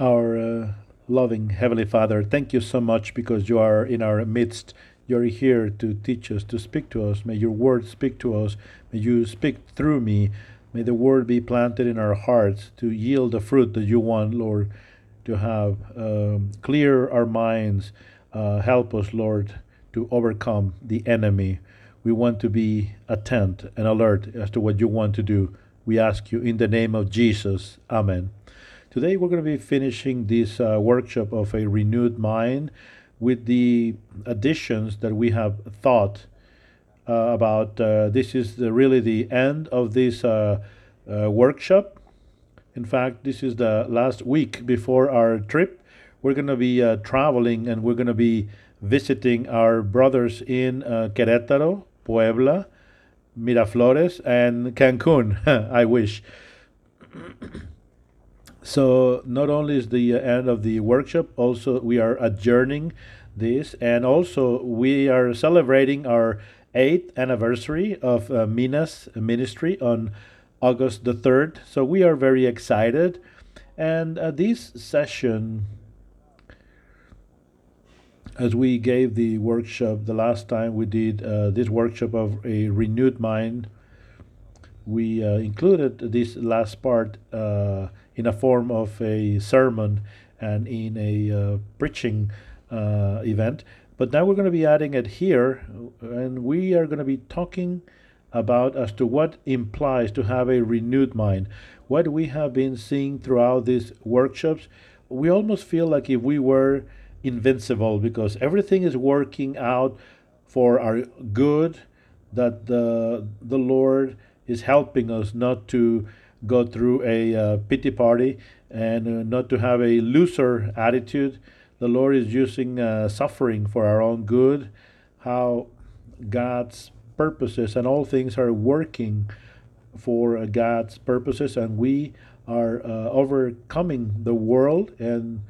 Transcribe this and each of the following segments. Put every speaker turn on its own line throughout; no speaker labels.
Our uh, loving Heavenly Father, thank you so much because you are in our midst. You're here to teach us, to speak to us. May your word speak to us. May you speak through me. May the word be planted in our hearts to yield the fruit that you want, Lord, to have. Um, clear our minds. Uh, help us, Lord, to overcome the enemy. We want to be attent and alert as to what you want to do. We ask you in the name of Jesus. Amen. Today we're going to be finishing this uh, workshop of a renewed mind with the additions that we have thought uh, about. Uh, this is the, really the end of this uh, uh, workshop. In fact, this is the last week before our trip. We're going to be uh, traveling and we're going to be visiting our brothers in Querétaro, Puebla, Miraflores, and Cancun. I wish. so not only is the end of the workshop, also we are adjourning this, and also we are celebrating our eighth anniversary of uh, Minas ministry on August the third. So we are very excited, and uh, this session as we gave the workshop the last time we did uh, this workshop of a renewed mind, we uh, included this last part uh, in a form of a sermon and in a uh, preaching uh, event. But now we're going to be adding it here, and we are going to be talking about as to what implies to have a renewed mind. What we have been seeing throughout these workshops, we almost feel like if we were invincible because everything is working out for our good that the the lord is helping us not to go through a uh, pity party and uh, not to have a loser attitude the lord is using uh, suffering for our own good how god's purposes and all things are working for god's purposes and we are uh, overcoming the world and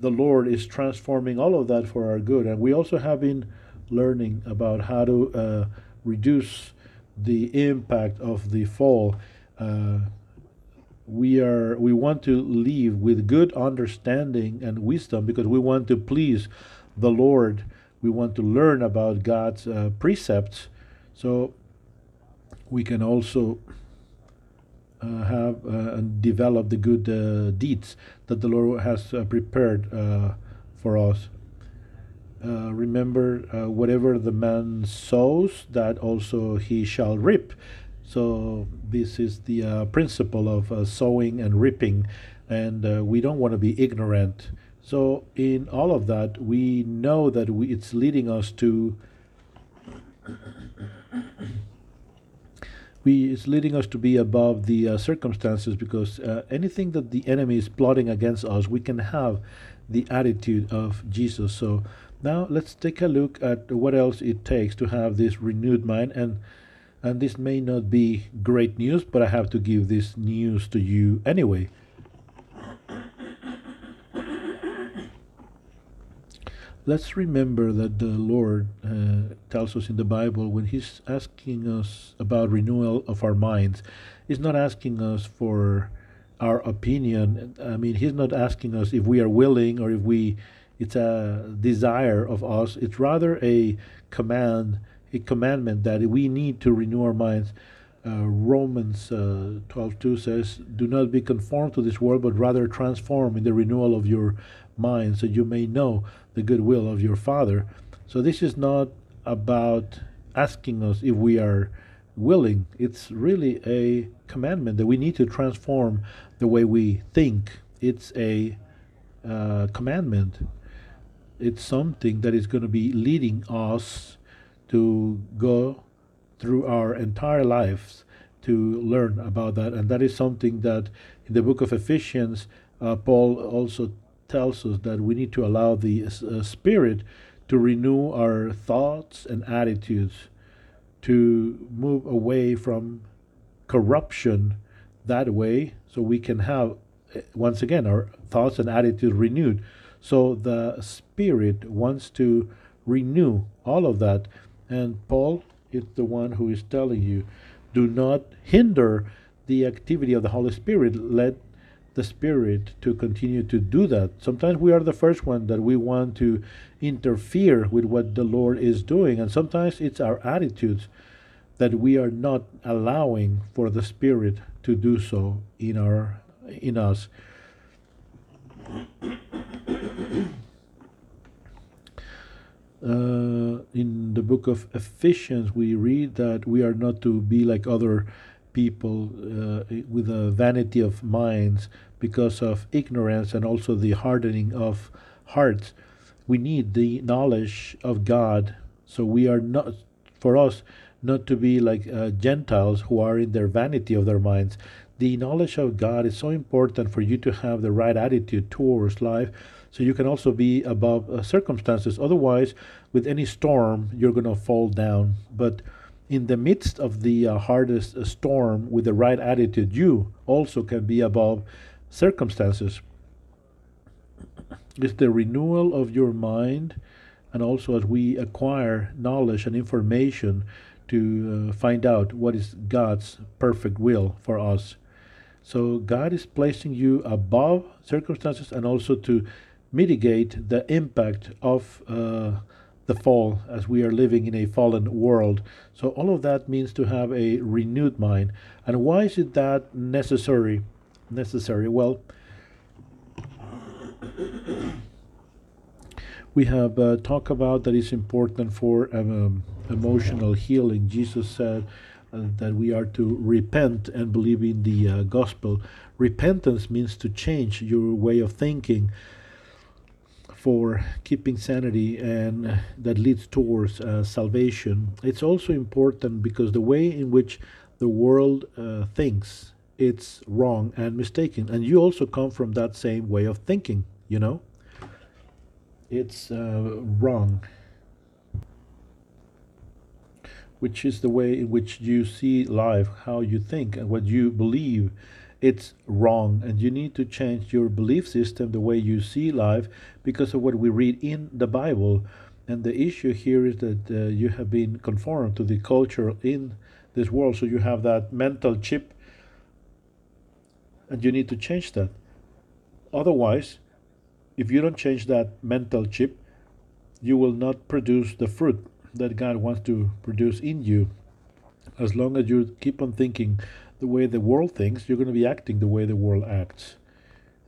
the Lord is transforming all of that for our good. And we also have been learning about how to uh, reduce the impact of the fall. Uh, we are we want to live with good understanding and wisdom because we want to please the Lord. We want to learn about God's uh, precepts, so we can also uh, have uh, and develop the good uh, deeds that the Lord has prepared for us. remember, whatever the man sows, that also he shall reap. So this is the uh, principle of uh, sowing and reaping, and uh, we don't want to be ignorant. So in all of that, we know that we, it's leading us to we it's leading us to be above the uh, circumstances because uh, anything that the enemy is plotting against us, we can have the attitude of Jesus. So now let's take a look at what else it takes to have this renewed mind and and this may not be great news, but I have to give this news to you anyway. let's remember that the Lord uh, tells us in the Bible when He's asking us about renewal of our minds, He's not asking us for our opinion. I mean, He's not asking us if we are willing or if we it's a desire of us. It's rather a command, a commandment that we need to renew our minds. Uh, Romans uh, 12:2 says, "Do not be conformed to this world, but rather transform in the renewal of your mind, so you may know the good will of your Father. So this is not about asking us if we are willing. It's really a commandment that we need to transform the way we think. It's a uh, commandment. It's something that is going to be leading us to go through our entire lives to learn about that. And that is something that in the book of Ephesians, uh, Paul also tells us that we need to allow the uh, Spirit to renew our thoughts and attitudes, to move away from corruption that way, so we can have, uh, once again, our thoughts and attitudes renewed. So the Spirit wants to renew all of that. And Paul is the one who is telling you do not hinder the activity of the Holy Spirit. Let the Spirit to continue to do that. Sometimes we are the first one that we want to interfere with what the Lord is doing, and sometimes it's our attitudes that we are not allowing for the Spirit to do so in our in us. Uh, in the book of Ephesians, we read that we are not to be like other people uh, with a vanity of minds because of ignorance and also the hardening of hearts. We need the knowledge of God. So we are not, for us, not to be like uh, Gentiles who are in their vanity of their minds. The knowledge of God is so important for you to have the right attitude towards life so you can also be above uh, circumstances. Otherwise, with any storm, you're going to fall down. But in the midst of the uh, hardest uh, storm, with the right attitude, you also can be above circumstances. It's the renewal of your mind, and also as we acquire knowledge and information to uh, find out what is God's perfect will for us. So God is placing you above circumstances and also to mitigate the impact of uh, the fall as we are living in a fallen world. So, all of that means to have a renewed mind. And why is it that necessary? Necessary. Well, we have uh, talked about that it's important for um, emotional healing. Jesus said uh, that we are to repent and believe in the uh, gospel. Repentance means to change your way of thinking for keeping sanity and that leads towards uh, salvation. It's also important because the way in which the world uh, thinks it's wrong and mistaken, and you also come from that same way of thinking. You know, it's uh, wrong, which is the way in which you see life, how you think, and what you believe it's wrong. And you need to change your belief system the way you see life because of what we read in the bible. And the issue here is that uh, you have been conformed to the culture in this world so you have that mental chip and you need to change that. Otherwise if you don't change that mental chip you will not produce the fruit that god wants to produce in you. As long as you keep on thinking the way the world thinks, you're going to be acting the way the world acts.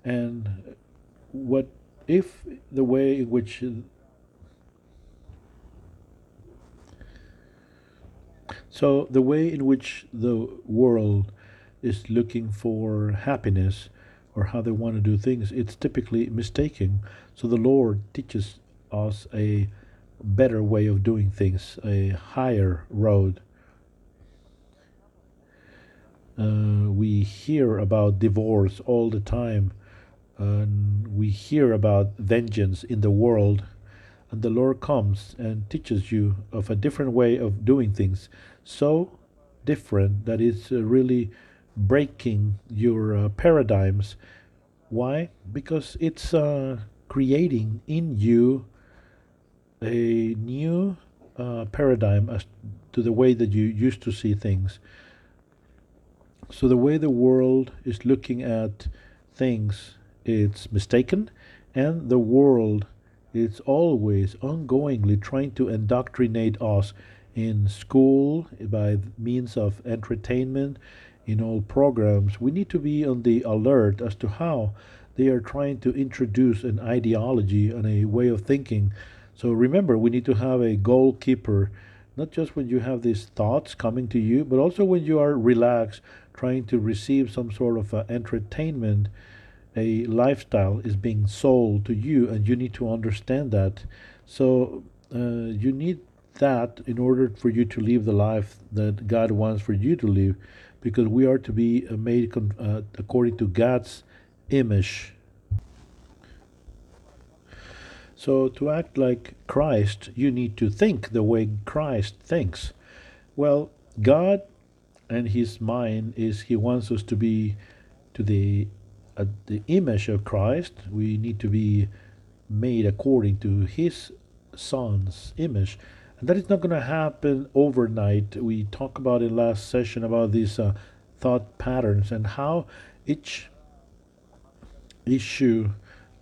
And what if the way in which so the way in which the world is looking for happiness or how they want to do things, it's typically mistaken. So the Lord teaches us a better way of doing things, a higher road uh, we hear about divorce all the time. And we hear about vengeance in the world. And the Lord comes and teaches you of a different way of doing things. So different that it's uh, really breaking your uh, paradigms. Why? Because it's uh, creating in you a new uh, paradigm as to the way that you used to see things. So the way the world is looking at things, it's mistaken, and the world is always ongoingly trying to indoctrinate us in school by means of entertainment in all programs. We need to be on the alert as to how they are trying to introduce an ideology and a way of thinking. So remember we need to have a goalkeeper not just when you have these thoughts coming to you but also when you are relaxed trying to receive some sort of uh, entertainment, a lifestyle is being sold to you, and you need to understand that. So uh, you need that in order for you to live the life that God wants for you to live, because we are to be uh, made uh, according to God's image. So, to act like Christ, you need to think the way Christ thinks. Well, God and his mind is he wants us to be to the uh, the image of Christ. We need to be made according to his son's image. And that is not going to happen overnight. We talked about in last session about these uh, thought patterns and how each issue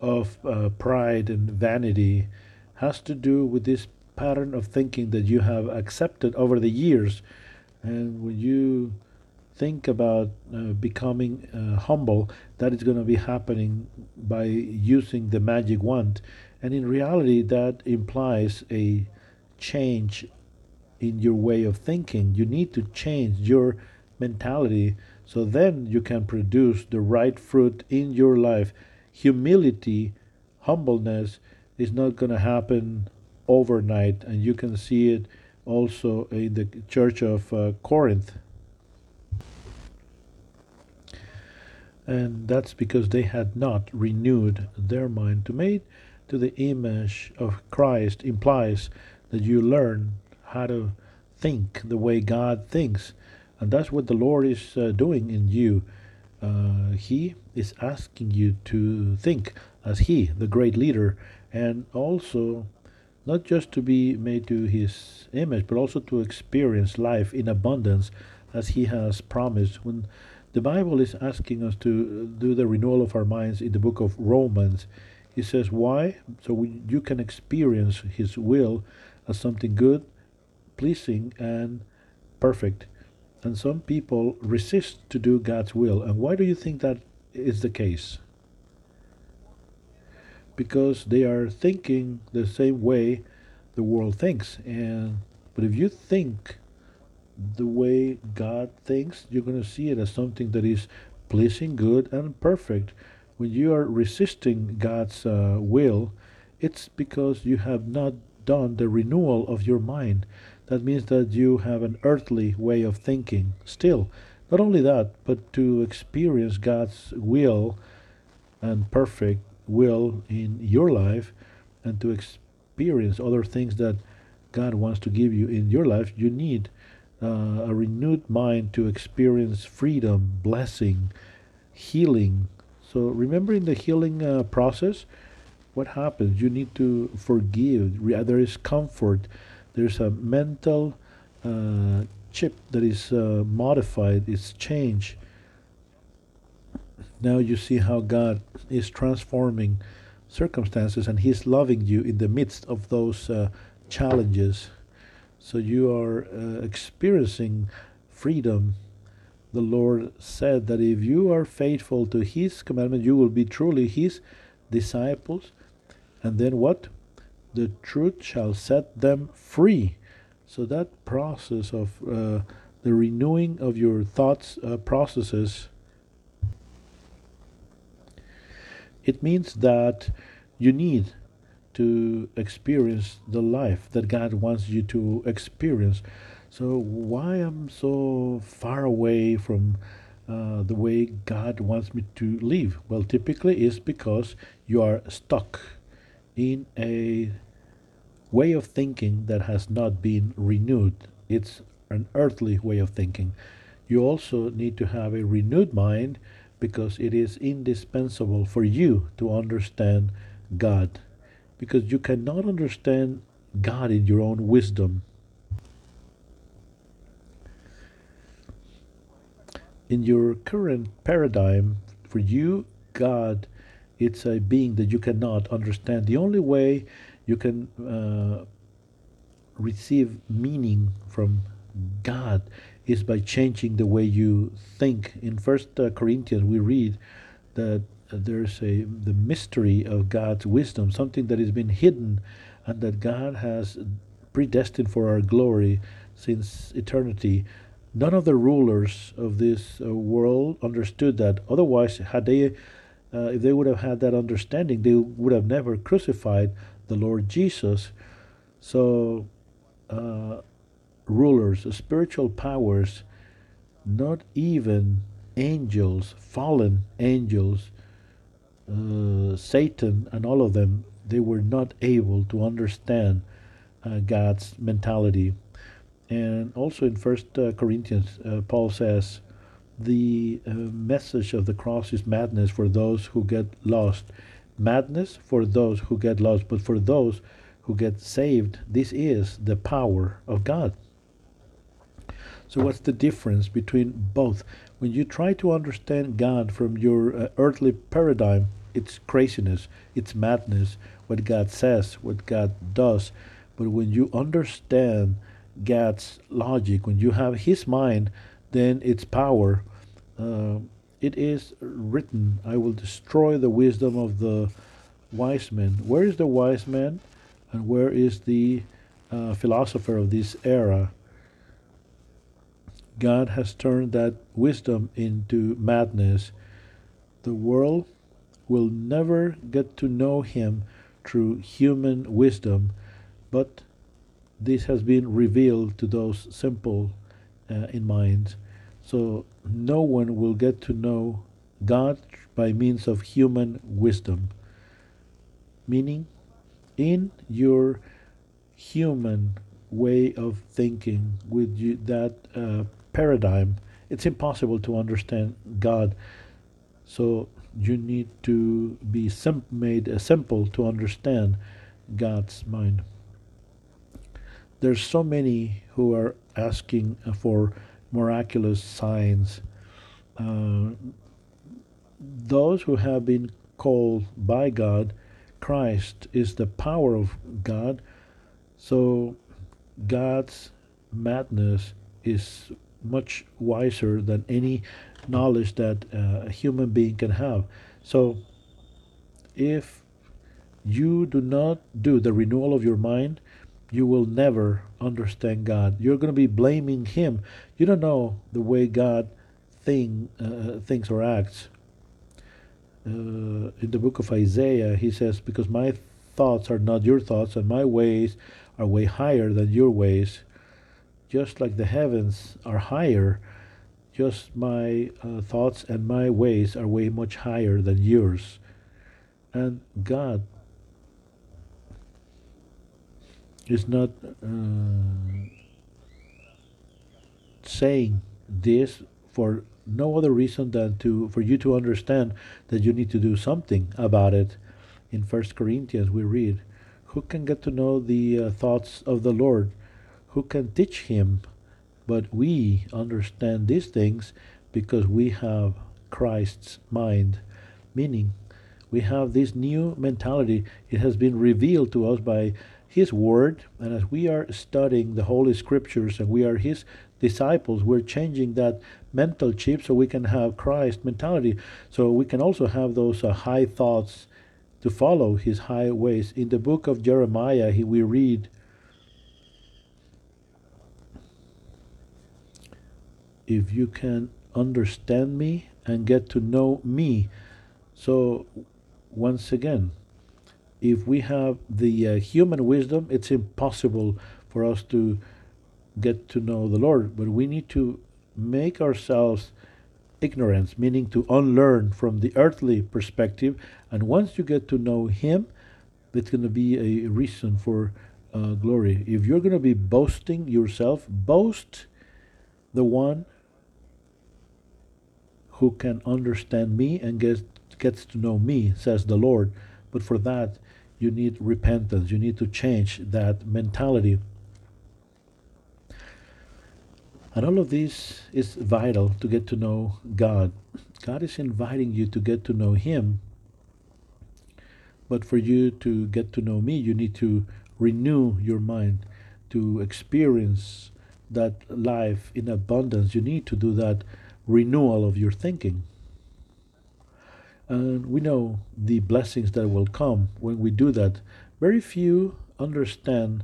of uh, pride and vanity has to do with this pattern of thinking that you have accepted over the years. And when you think about uh, becoming uh, humble, that is going to be happening by using the magic wand. And in reality, that implies a change in your way of thinking. You need to change your mentality so then you can produce the right fruit in your life. Humility, humbleness is not going to happen overnight, and you can see it also in the church of uh, Corinth. And that's because they had not renewed their mind. To make to the image of Christ implies that you learn how to think the way God thinks. And that's what the Lord is uh, doing in you. Uh, he is asking you to think as He, the great leader, and also not just to be made to His image, but also to experience life in abundance as He has promised. When the Bible is asking us to do the renewal of our minds in the book of Romans, He says, Why? So we, you can experience His will as something good, pleasing, and perfect. And some people resist to do God's will. And why do you think that is the case? Because they are thinking the same way the world thinks. And but if you think the way God thinks, you're going to see it as something that is pleasing, good, and perfect. When you are resisting God's uh, will, it's because you have not done the renewal of your mind. That means that you have an earthly way of thinking still. Not only that, but to experience God's will and perfect will in your life and to experience other things that God wants to give you in your life, you need uh, a renewed mind to experience freedom, blessing, healing. So, remembering the healing uh, process, what happens? You need to forgive. There is comfort. There's a mental uh, chip that is uh, modified, it's changed. Now you see how God is transforming circumstances and He's loving you in the midst of those uh, challenges. So you are uh, experiencing freedom. The Lord said that if you are faithful to His commandment, you will be truly His disciples and then what? The truth shall set them free. So that process of uh, the renewing of your thoughts uh, processes, it means that you need to experience the life that God wants you to experience. So why I'm so far away from uh, the way God wants me to live? Well, typically it's because you are stuck in a way of thinking that has not been renewed. It's an earthly way of thinking. You also need to have a renewed mind because it is indispensable for you to understand God. Because you cannot understand God in your own wisdom. In your current paradigm, for you, God it's a being that you cannot understand. The only way you can uh, receive meaning from God is by changing the way you think. In First uh, Corinthians, we read that there's a the mystery of God's wisdom, something that has been hidden, and that God has predestined for our glory since eternity. None of the rulers of this uh, world understood that. Otherwise, had they uh, if they would have had that understanding, they would have never crucified the Lord Jesus. So, uh, rulers, spiritual powers, not even angels, fallen angels, uh, Satan, and all of them, they were not able to understand uh, God's mentality. And also in First uh, Corinthians, uh, Paul says, the uh, message of the cross is madness for those who get lost. Madness for those who get lost, but for those who get saved, this is the power of God. So, what's the difference between both? When you try to understand God from your uh, earthly paradigm, it's craziness, it's madness, what God says, what God does. But when you understand God's logic, when you have His mind, then it's power. Uh, it is written, I will destroy the wisdom of the wise men. Where is the wise man? And where is the uh, philosopher of this era? God has turned that wisdom into madness. The world will never get to know Him through human wisdom, but this has been revealed to those simple uh, in mind. So no one will get to know God by means of human wisdom. Meaning, in your human way of thinking, with you, that uh, paradigm, it's impossible to understand God. So you need to be made simple to understand God's mind. There's so many who are asking for miraculous signs. Uh, those who have been called by God, Christ is the power of God. So God's madness is much wiser than any knowledge that uh, a human being can have. So if you do not do the renewal of your mind, you will never understand God. You're going to be blaming Him. You don't know the way God thing, uh, thinks or acts. Uh, in the book of Isaiah, he says, Because my thoughts are not your thoughts, and my ways are way higher than your ways. Just like the heavens are higher, just my uh, thoughts and my ways are way much higher than yours. And God is not uh, saying this for no other reason than to for you to understand that you need to do something about it. In First Corinthians, we read, "Who can get to know the uh, thoughts of the Lord? Who can teach him?" But we understand these things because we have Christ's mind, meaning we have this new mentality. It has been revealed to us by his Word, and as we are studying the Holy Scriptures and we are His disciples, we're changing that mental chip so we can have Christ mentality. So we can also have those uh, high thoughts to follow His high ways. In the book of Jeremiah, he, we read, If you can understand me and get to know me. So, once again, if we have the uh, human wisdom, it's impossible for us to get to know the Lord. But we need to make ourselves ignorance, meaning to unlearn from the earthly perspective. And once you get to know Him, it's going to be a reason for uh, glory. If you're going to be boasting yourself, boast the one who can understand me and gets, gets to know me, says the Lord. But for that, you need repentance. You need to change that mentality. And all of this is vital to get to know God. God is inviting you to get to know Him. But for you to get to know me, you need to renew your mind, to experience that life in abundance. You need to do that renewal of your thinking. And we know the blessings that will come when we do that. Very few understand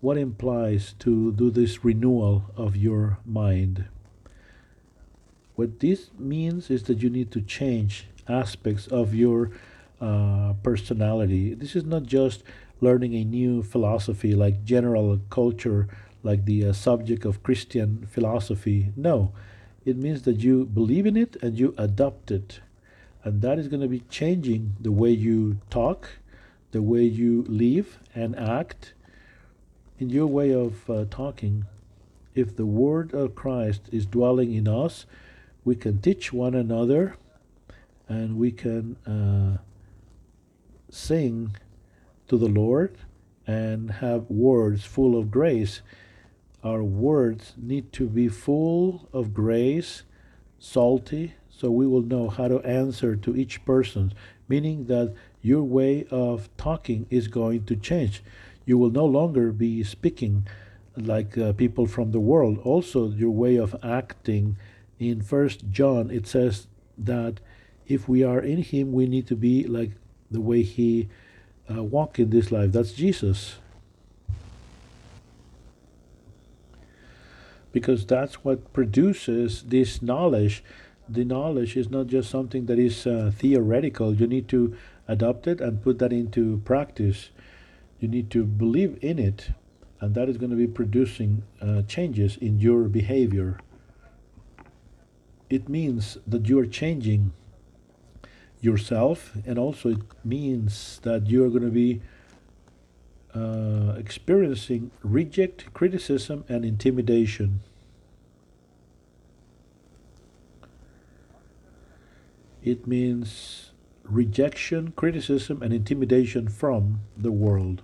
what implies to do this renewal of your mind. What this means is that you need to change aspects of your uh, personality. This is not just learning a new philosophy like general culture, like the uh, subject of Christian philosophy. No, it means that you believe in it and you adopt it and that is going to be changing the way you talk, the way you live and act, in your way of uh, talking. If the word of Christ is dwelling in us, we can teach one another and we can uh, sing to the Lord and have words full of grace. Our words need to be full of grace, salty, so we will know how to answer to each person, meaning that your way of talking is going to change. You will no longer be speaking like uh, people from the world. Also, your way of acting in First John, it says that if we are in Him, we need to be like the way He uh, walked in this life. That's Jesus. Because that's what produces this knowledge. The knowledge is not just something that is uh, theoretical. You need to adopt it and put that into practice. You need to believe in it, and that is going to be producing uh, changes in your behavior. It means that you are changing yourself, and also it means that you are going to be uh, experiencing reject, criticism, and intimidation. It means rejection, criticism, and intimidation from the world.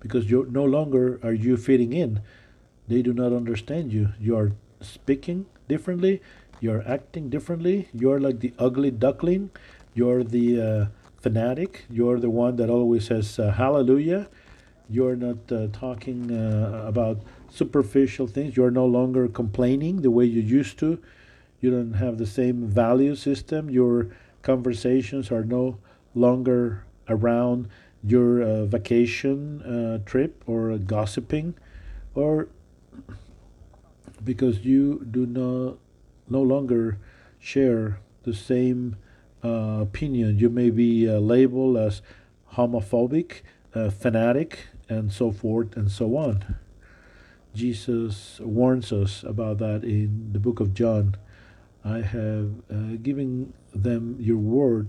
Because you no longer are you fitting in. They do not understand you. You are speaking differently. You are acting differently. You are like the ugly duckling. You're the uh, fanatic. You're the one that always says uh, hallelujah. You're not uh, talking uh, about superficial things. You're no longer complaining the way you used to. You don't have the same value system. You're conversations are no longer around your uh, vacation uh, trip or gossiping or because you do not no longer share the same uh, opinion. You may be uh, labeled as homophobic uh, fanatic and so forth and so on. Jesus warns us about that in the book of john. I have uh, given them your word,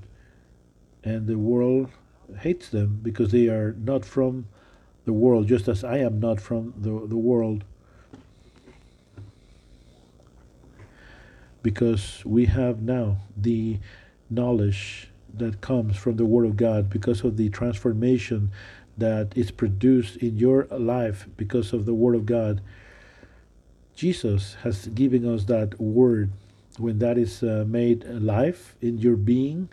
and the world hates them because they are not from the world, just as I am not from the, the world. Because we have now the knowledge that comes from the Word of God, because of the transformation that is produced in your life because of the Word of God. Jesus has given us that Word when that is uh, made alive in your being,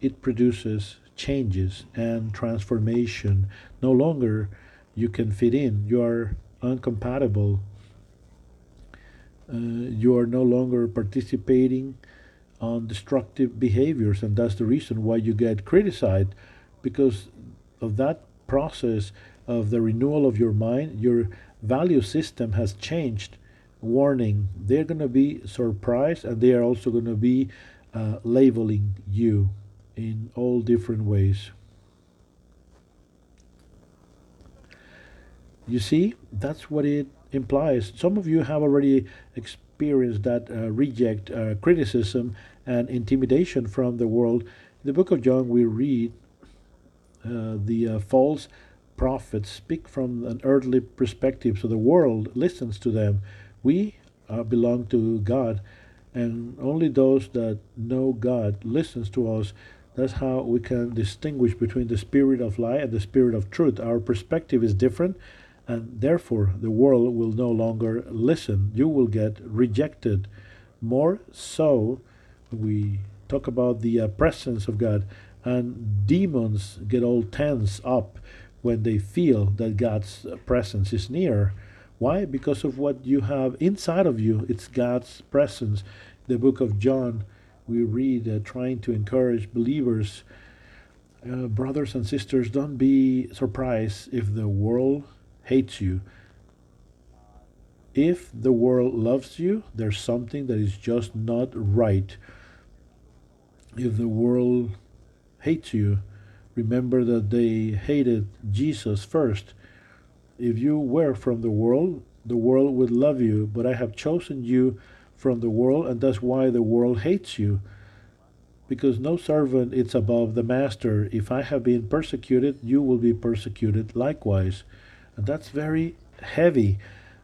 it produces changes and transformation. No longer you can fit in. You are uncompatible. Uh, you are no longer participating on destructive behaviors, and that's the reason why you get criticized because of that process of the renewal of your mind. Your value system has changed warning they're going to be surprised and they are also going to be uh, labeling you in all different ways you see that's what it implies some of you have already experienced that uh, reject uh, criticism and intimidation from the world in the book of john we read uh, the uh, false prophets speak from an earthly perspective so the world listens to them we uh, belong to God, and only those that know God listens to us. That's how we can distinguish between the spirit of lie and the spirit of truth. Our perspective is different, and therefore the world will no longer listen. You will get rejected. More so, we talk about the uh, presence of God, and demons get all tense up when they feel that God's presence is near. Why? Because of what you have inside of you. It's God's presence. The book of John, we read uh, trying to encourage believers, uh, brothers and sisters, don't be surprised if the world hates you. If the world loves you, there's something that is just not right. If the world hates you, remember that they hated Jesus first if you were from the world, the world would love you, but I have chosen you from the world, and that's why the world hates you. Because no servant is above the master. If I have been persecuted, you will be persecuted likewise. And that's very heavy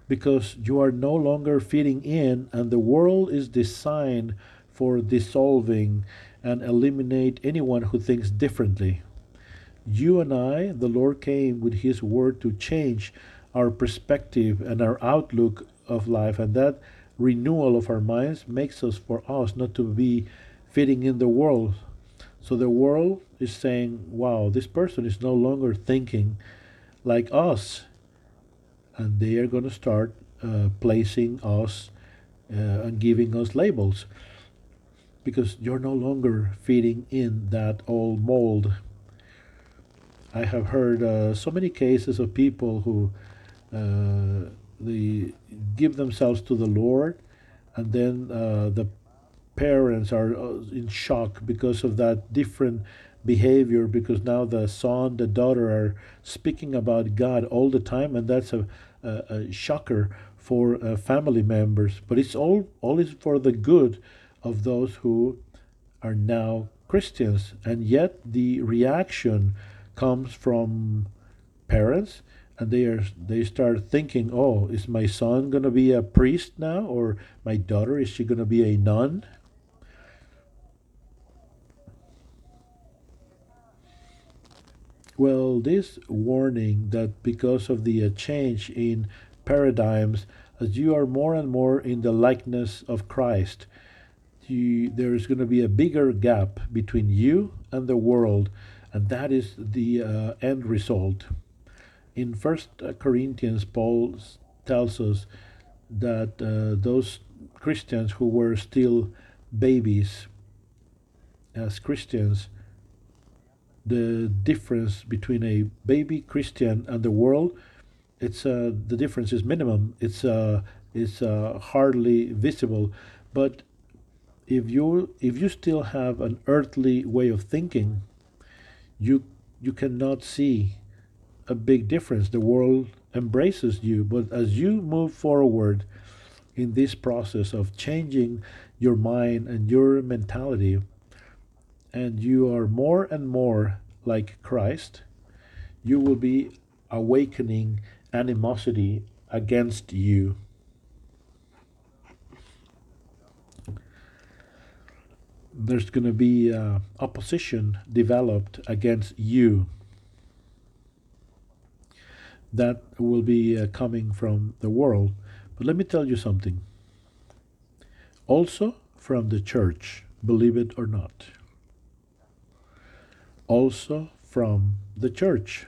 because you are no longer fitting in, and the world is designed for dissolving and eliminate anyone who thinks differently you and I, the Lord came with His word to change our perspective and our outlook of life, and that renewal of our minds makes us for us not to be fitting in the world. So the world is saying, wow, this person is no longer thinking like us. And they are going to start uh, placing us uh, and giving us labels because you're no longer fitting in that old mold. I have heard uh, so many cases of people who uh, they give themselves to the Lord, and then uh, the parents are uh, in shock because of that different behavior because now the son the daughter are speaking about god all the time and that's a, a, a shocker for uh, family members but it's all all is for the good of those who are now christians. And yet the reaction comes from parents and they are they start thinking oh is my son going to be a priest now or my daughter is she going to be a nun? Well this warning that because of the uh, change in paradigms as you are more and more in the likeness of christ you, there is going to be a bigger gap between you and the world and that is the uh, end result. In first corinthians paul tells us that uh, those christians who were still babies as christians the difference between a baby christian and the world it's uh, the difference is minimum. It's uh, it's uh, hardly visible. But if you if you still have an earthly way of thinking you you cannot see a big difference. The world embraces you, but as you move forward in this process of changing your mind and your mentality, and you are more and more like Christ, you will be awakening animosity against you. There's going to be uh, opposition developed against you that will be uh, coming from the world. But let me tell you something. Also from the church, believe it or not. Also from the church.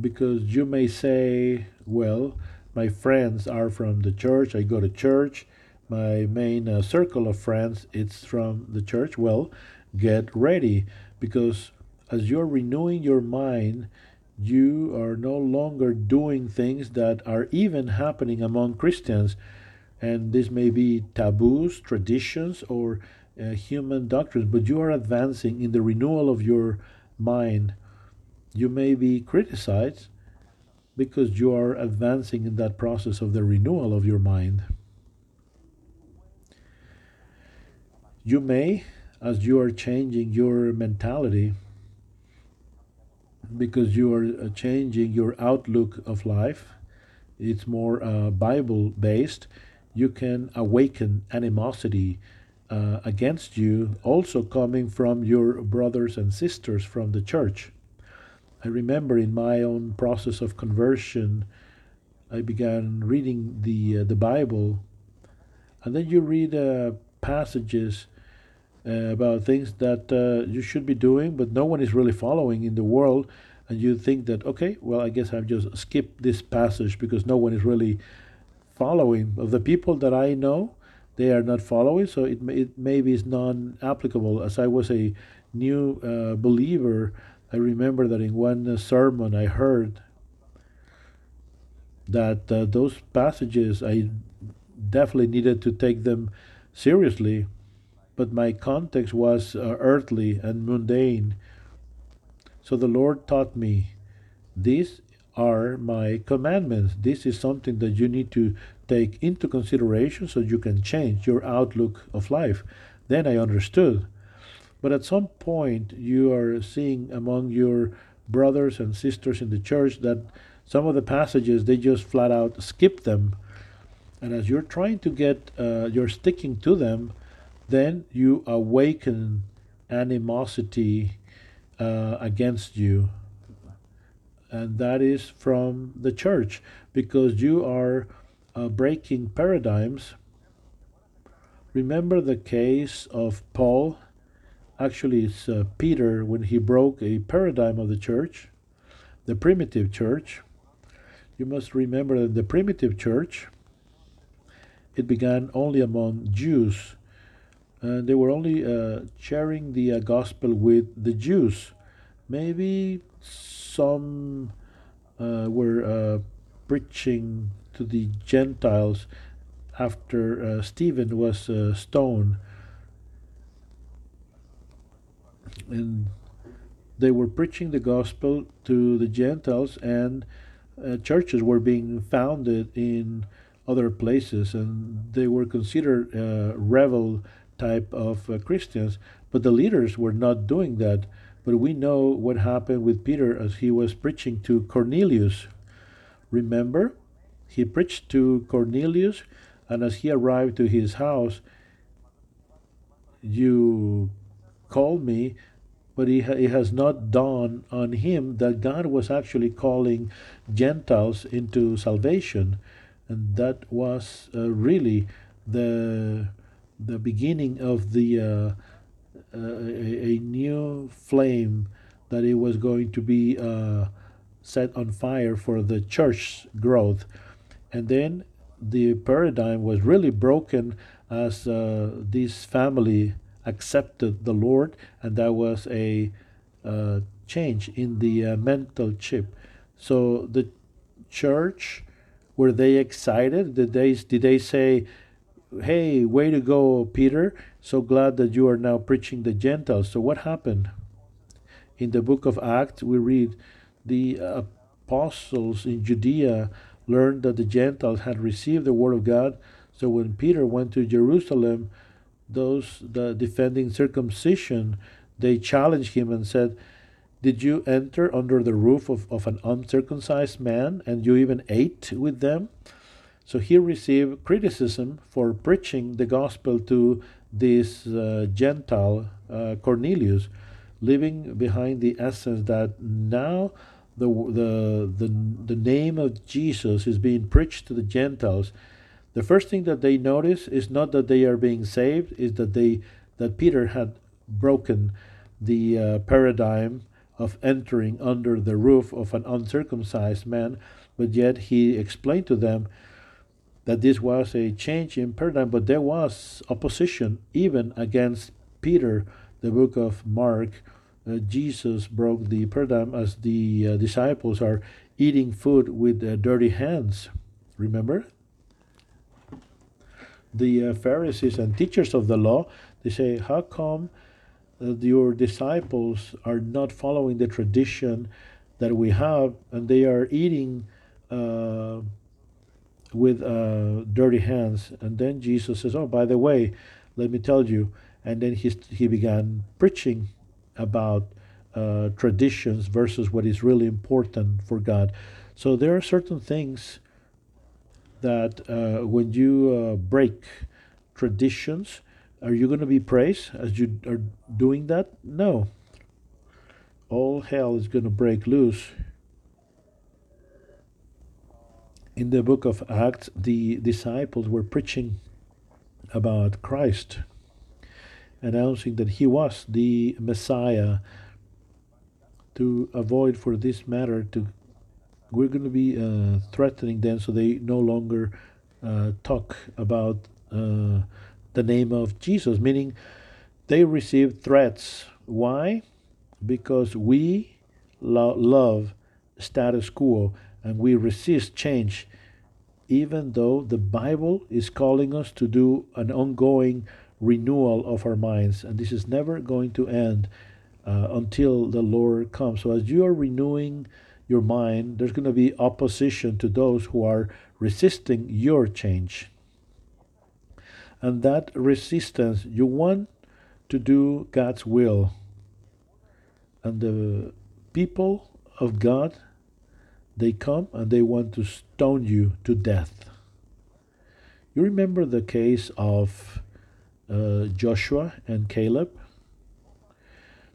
Because you may say, well, my friends are from the church, I go to church, my main uh, circle of friends it's from the church. Well get ready because as you're renewing your mind you are no longer doing things that are even happening among christians. And this may be taboos traditions or uh, human doctrines but you are advancing in the renewal of your mind. You may be criticized because you are advancing in that process of the renewal of your mind You may, as you are changing your mentality, because you are uh, changing your outlook of life, it's more uh, Bible based, you can awaken animosity uh, against you, also coming from your brothers and sisters from the church. I remember in my own process of conversion, I began reading the uh, the Bible, and then you read uh, passages uh, about things that uh, you should be doing, but no one is really following in the world, and you think that okay, well, I guess I've just skipped this passage because no one is really following. Of the people that I know, they are not following, so it it maybe is non-applicable. As I was a new uh, believer, I remember that in one sermon I heard that uh, those passages I definitely needed to take them seriously but my context was uh, earthly and mundane. So the Lord taught me, These are my commandments. This is something that you need to take into consideration so you can change your outlook of life. Then I understood. But at some point, you are seeing among your brothers and sisters in the church that some of the passages they just flat out skip them. And as you're trying to get, uh, you're sticking to them, then you awaken animosity uh, against you. and that is from the church because you are uh, breaking paradigms. Remember the case of Paul? Actually, it's uh, Peter when he broke a paradigm of the church, the primitive church. You must remember that the primitive church, it began only among Jews. And they were only uh, sharing the uh, gospel with the Jews. Maybe some uh, were uh, preaching to the Gentiles after uh, Stephen was uh, stoned. And they were preaching the gospel to the Gentiles, and uh, churches were being founded in other places, and they were considered uh, rebel type of uh, Christians. But the leaders were not doing that. But we know what happened with Peter as he was preaching to Cornelius. Remember? He preached to Cornelius, and as he arrived to his house, you called me, but it, it has not dawned on him that God was actually calling Gentiles into salvation. And that was uh, really the, the beginning of the uh, uh, a, a, new flame that it was going to be uh, set on fire for the church growth. And then the paradigm was really broken as uh, this family accepted the Lord, and that was a uh, change in the uh, mental chip. So the church, were they excited? Did they did they say, "Hey, way to go, Peter! So glad that you are now preaching the Gentiles." So what happened? In the book of Acts, we read the apostles in Judea learned that the Gentiles had received the word of God. So when Peter went to Jerusalem, those the defending circumcision, they challenged him and said, Did you enter under the roof of, of an uncircumcised man and you even ate with them? So he received criticism for preaching the gospel to this uh, Gentile uh, Cornelius, leaving behind the essence that now the, the, the, the name of Jesus is being preached to the Gentiles, the first thing that they notice is not that they are being saved, is that they that Peter had broken the uh, paradigm of entering under the roof of an uncircumcised man, but yet he explained to them that this was a change in paradigm, but there was opposition even against Peter. The book of Mark uh, Jesus broke the paradigm as the uh, disciples are eating food with uh, dirty hands. Remember? The uh, Pharisees and teachers of the law, they say, How come uh, your disciples are not following the tradition that we have and they are eating uh, with dirty hands? And then Jesus says, Oh, by the way, let me tell you. And then he, he began preaching about uh, traditions versus what is really important for God. So there are certain things that uh, when you uh, break traditions, are you going to be praised as you are doing that? No. All hell is going to break loose. In the book of Acts, the disciples were preaching about Christ announcing that he was the Messiah. To avoid for this matter, to we're going to be uh, threatening them so they no longer uh, talk about uh, the name of Jesus, meaning they received threats. Why? Because we lo- love status quo and we resist change, even though the Bible is calling us to do an ongoing renewal of our minds. And this is never going to end uh, until the Lord comes. So as you are renewing your mind, there's going to be opposition to those who are resisting your change. And that resistance, you want to do God's will. And the people of God, they come and they want to stone you to death. You remember the case of uh, Joshua and Caleb.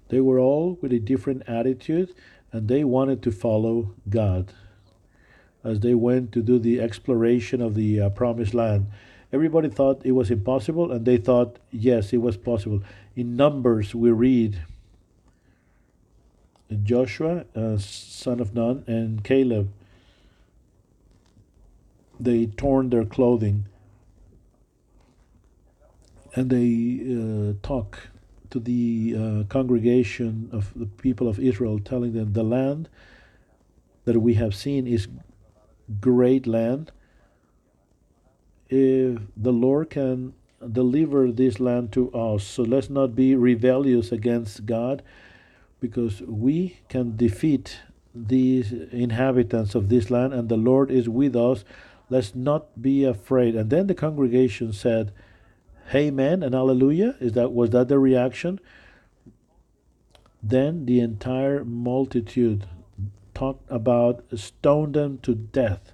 They were all with a different attitude and they wanted to follow God as they went to do the exploration of the uh, promised land. Everybody thought it was impossible, and they thought, yes, it was possible. In Numbers, we read Joshua, uh, son of Nun, and Caleb, they torn their clothing. And they uh, talk to the uh, congregation of the people of Israel, telling them the land that we have seen is great land. If the Lord can deliver this land to us, so let's not be rebellious against God, because we can defeat these inhabitants of this land, and the Lord is with us. Let's not be afraid. And then the congregation said, Amen and Hallelujah. Is that was that the reaction? Then the entire multitude talked about stone them to death.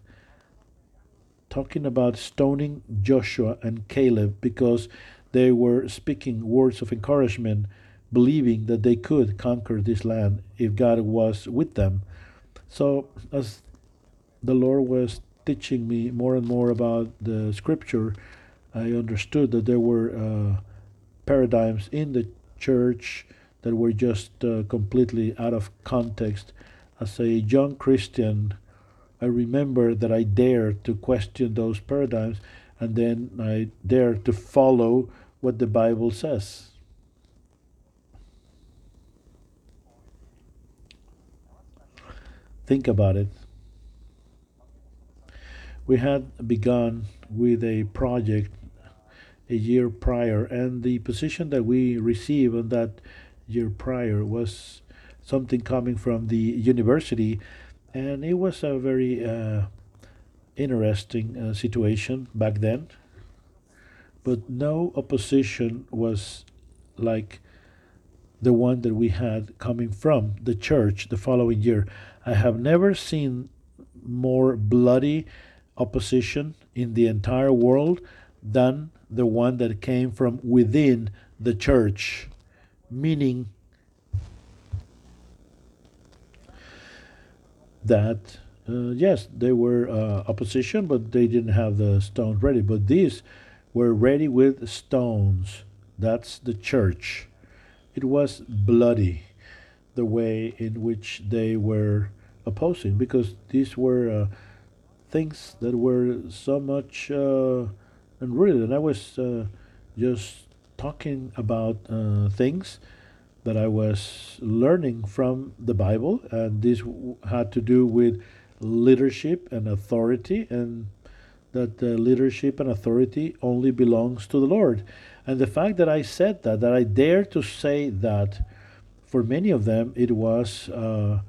Talking about stoning Joshua and Caleb because they were speaking words of encouragement, believing that they could conquer this land if God was with them. So, as the Lord was teaching me more and more about the scripture, I understood that there were uh, paradigms in the church that were just uh, completely out of context as a young Christian, I remember that I dared to question those paradigms and then I dared to follow what the Bible says. Think about it. We had begun with a project a year prior, and the position that we received on that year prior was something coming from the university, and it was a very uh, interesting uh, situation back then. But no opposition was like the one that we had coming from the church the following year. I have never seen more bloody opposition in the entire world than the one that came from within the church, meaning that uh, yes, they were uh, opposition, but they didn't have the stones ready. But these were ready with stones. That's the church. It was bloody, the way in which they were opposing, because these were uh, things that were so much uh, unreal. And I was uh, just talking about uh, things that I was learning from the Bible, and this had to do with leadership and authority, and that leadership and authority only belongs to the Lord. And the fact that I said that, that I dare to say that, for many of them it was uh,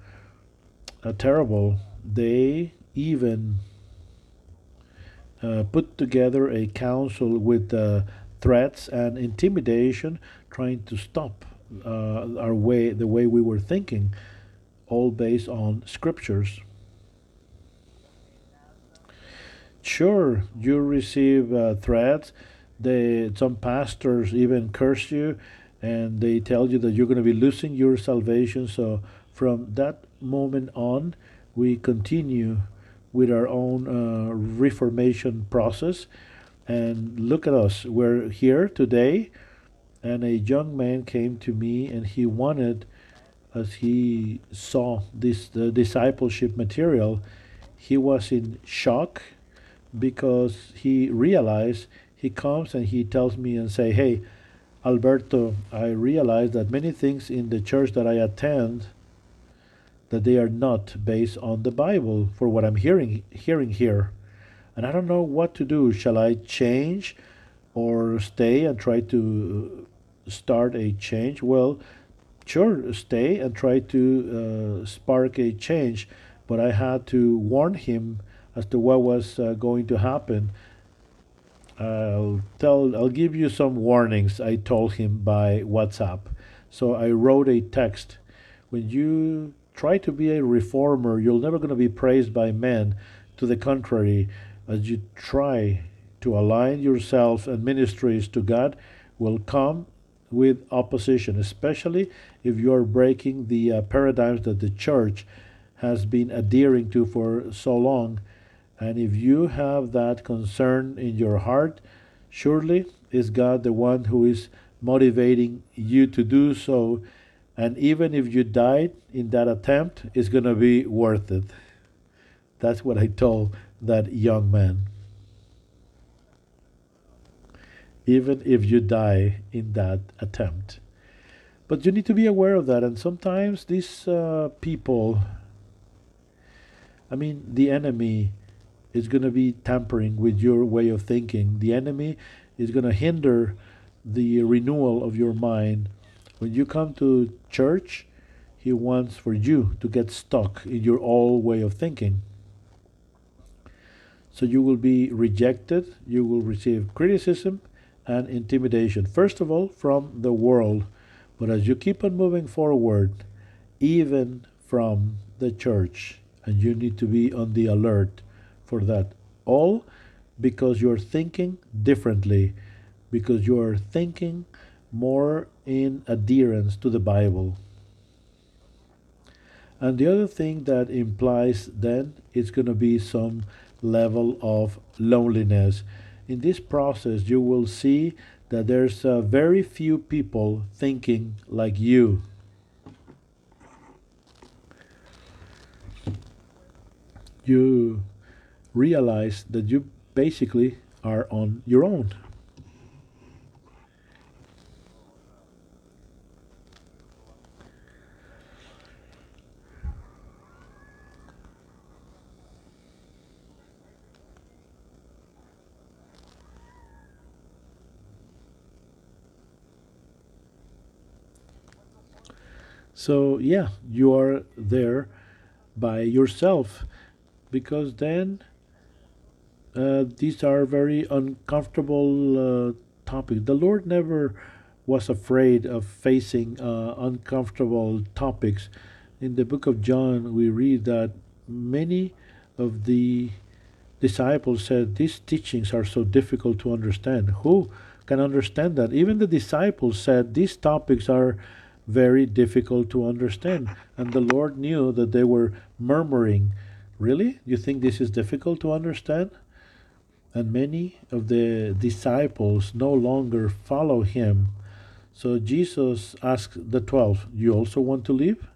terrible. They even uh, put together a council with uh, threats and intimidation, trying to stop uh, our way, the way we were thinking, all based on scriptures. Sure, you receive uh, threats. They, some pastors even curse you, and they tell you that you're going to be losing your salvation. So from that moment on, we continue with our own uh, reformation process. And look at us, we're here today and a young man came to me and he wanted as he saw this the discipleship material he was in shock because he realized he comes and he tells me and say hey alberto i realize that many things in the church that i attend that they are not based on the bible for what i'm hearing hearing here and i don't know what to do shall i change or stay and try to start a change, well, sure, stay and try to uh, spark a change. But I had to warn him as to what was uh, going to happen. I'll tell. I'll give you some warnings. I told him by WhatsApp. So I wrote a text. When you try to be a reformer, you're never going to be praised by men. To the contrary, as you try to align yourself and ministries to God, will come with opposition, especially if you are breaking the uh, paradigms that the church has been adhering to for so long. And if you have that concern in your heart, surely is God the one who is motivating you to do so. And even if you died in that attempt, it's going to be worth it. That's what I told that young man. Even if you die in that attempt. But you need to be aware of that. And sometimes these uh, people, I mean, the enemy is going to be tampering with your way of thinking. The enemy is going to hinder the renewal of your mind. When you come to church, he wants for you to get stuck in your old way of thinking. So you will be rejected, you will receive criticism and intimidation, first of all, from the world. But as you keep on moving forward, even from the church, and you need to be on the alert for that. All because you're thinking differently, because you're thinking more in adherence to the Bible. And the other thing that implies then is going to be some level of loneliness. In this process, you will see that there's uh, very few people thinking like you. You realize that you basically are on your own. So, yeah, you are there by yourself because then uh, these are very uncomfortable uh, topics. The Lord never was afraid of facing uh, uncomfortable topics. In the book of John, we read that many of the disciples said, These teachings are so difficult to understand. Who can understand that? Even the disciples said, These topics are very difficult to understand. And the Lord knew that they were murmuring. Really? You think this is difficult to understand? And many of the disciples no longer follow him. So Jesus asked the twelve, You also want to leave?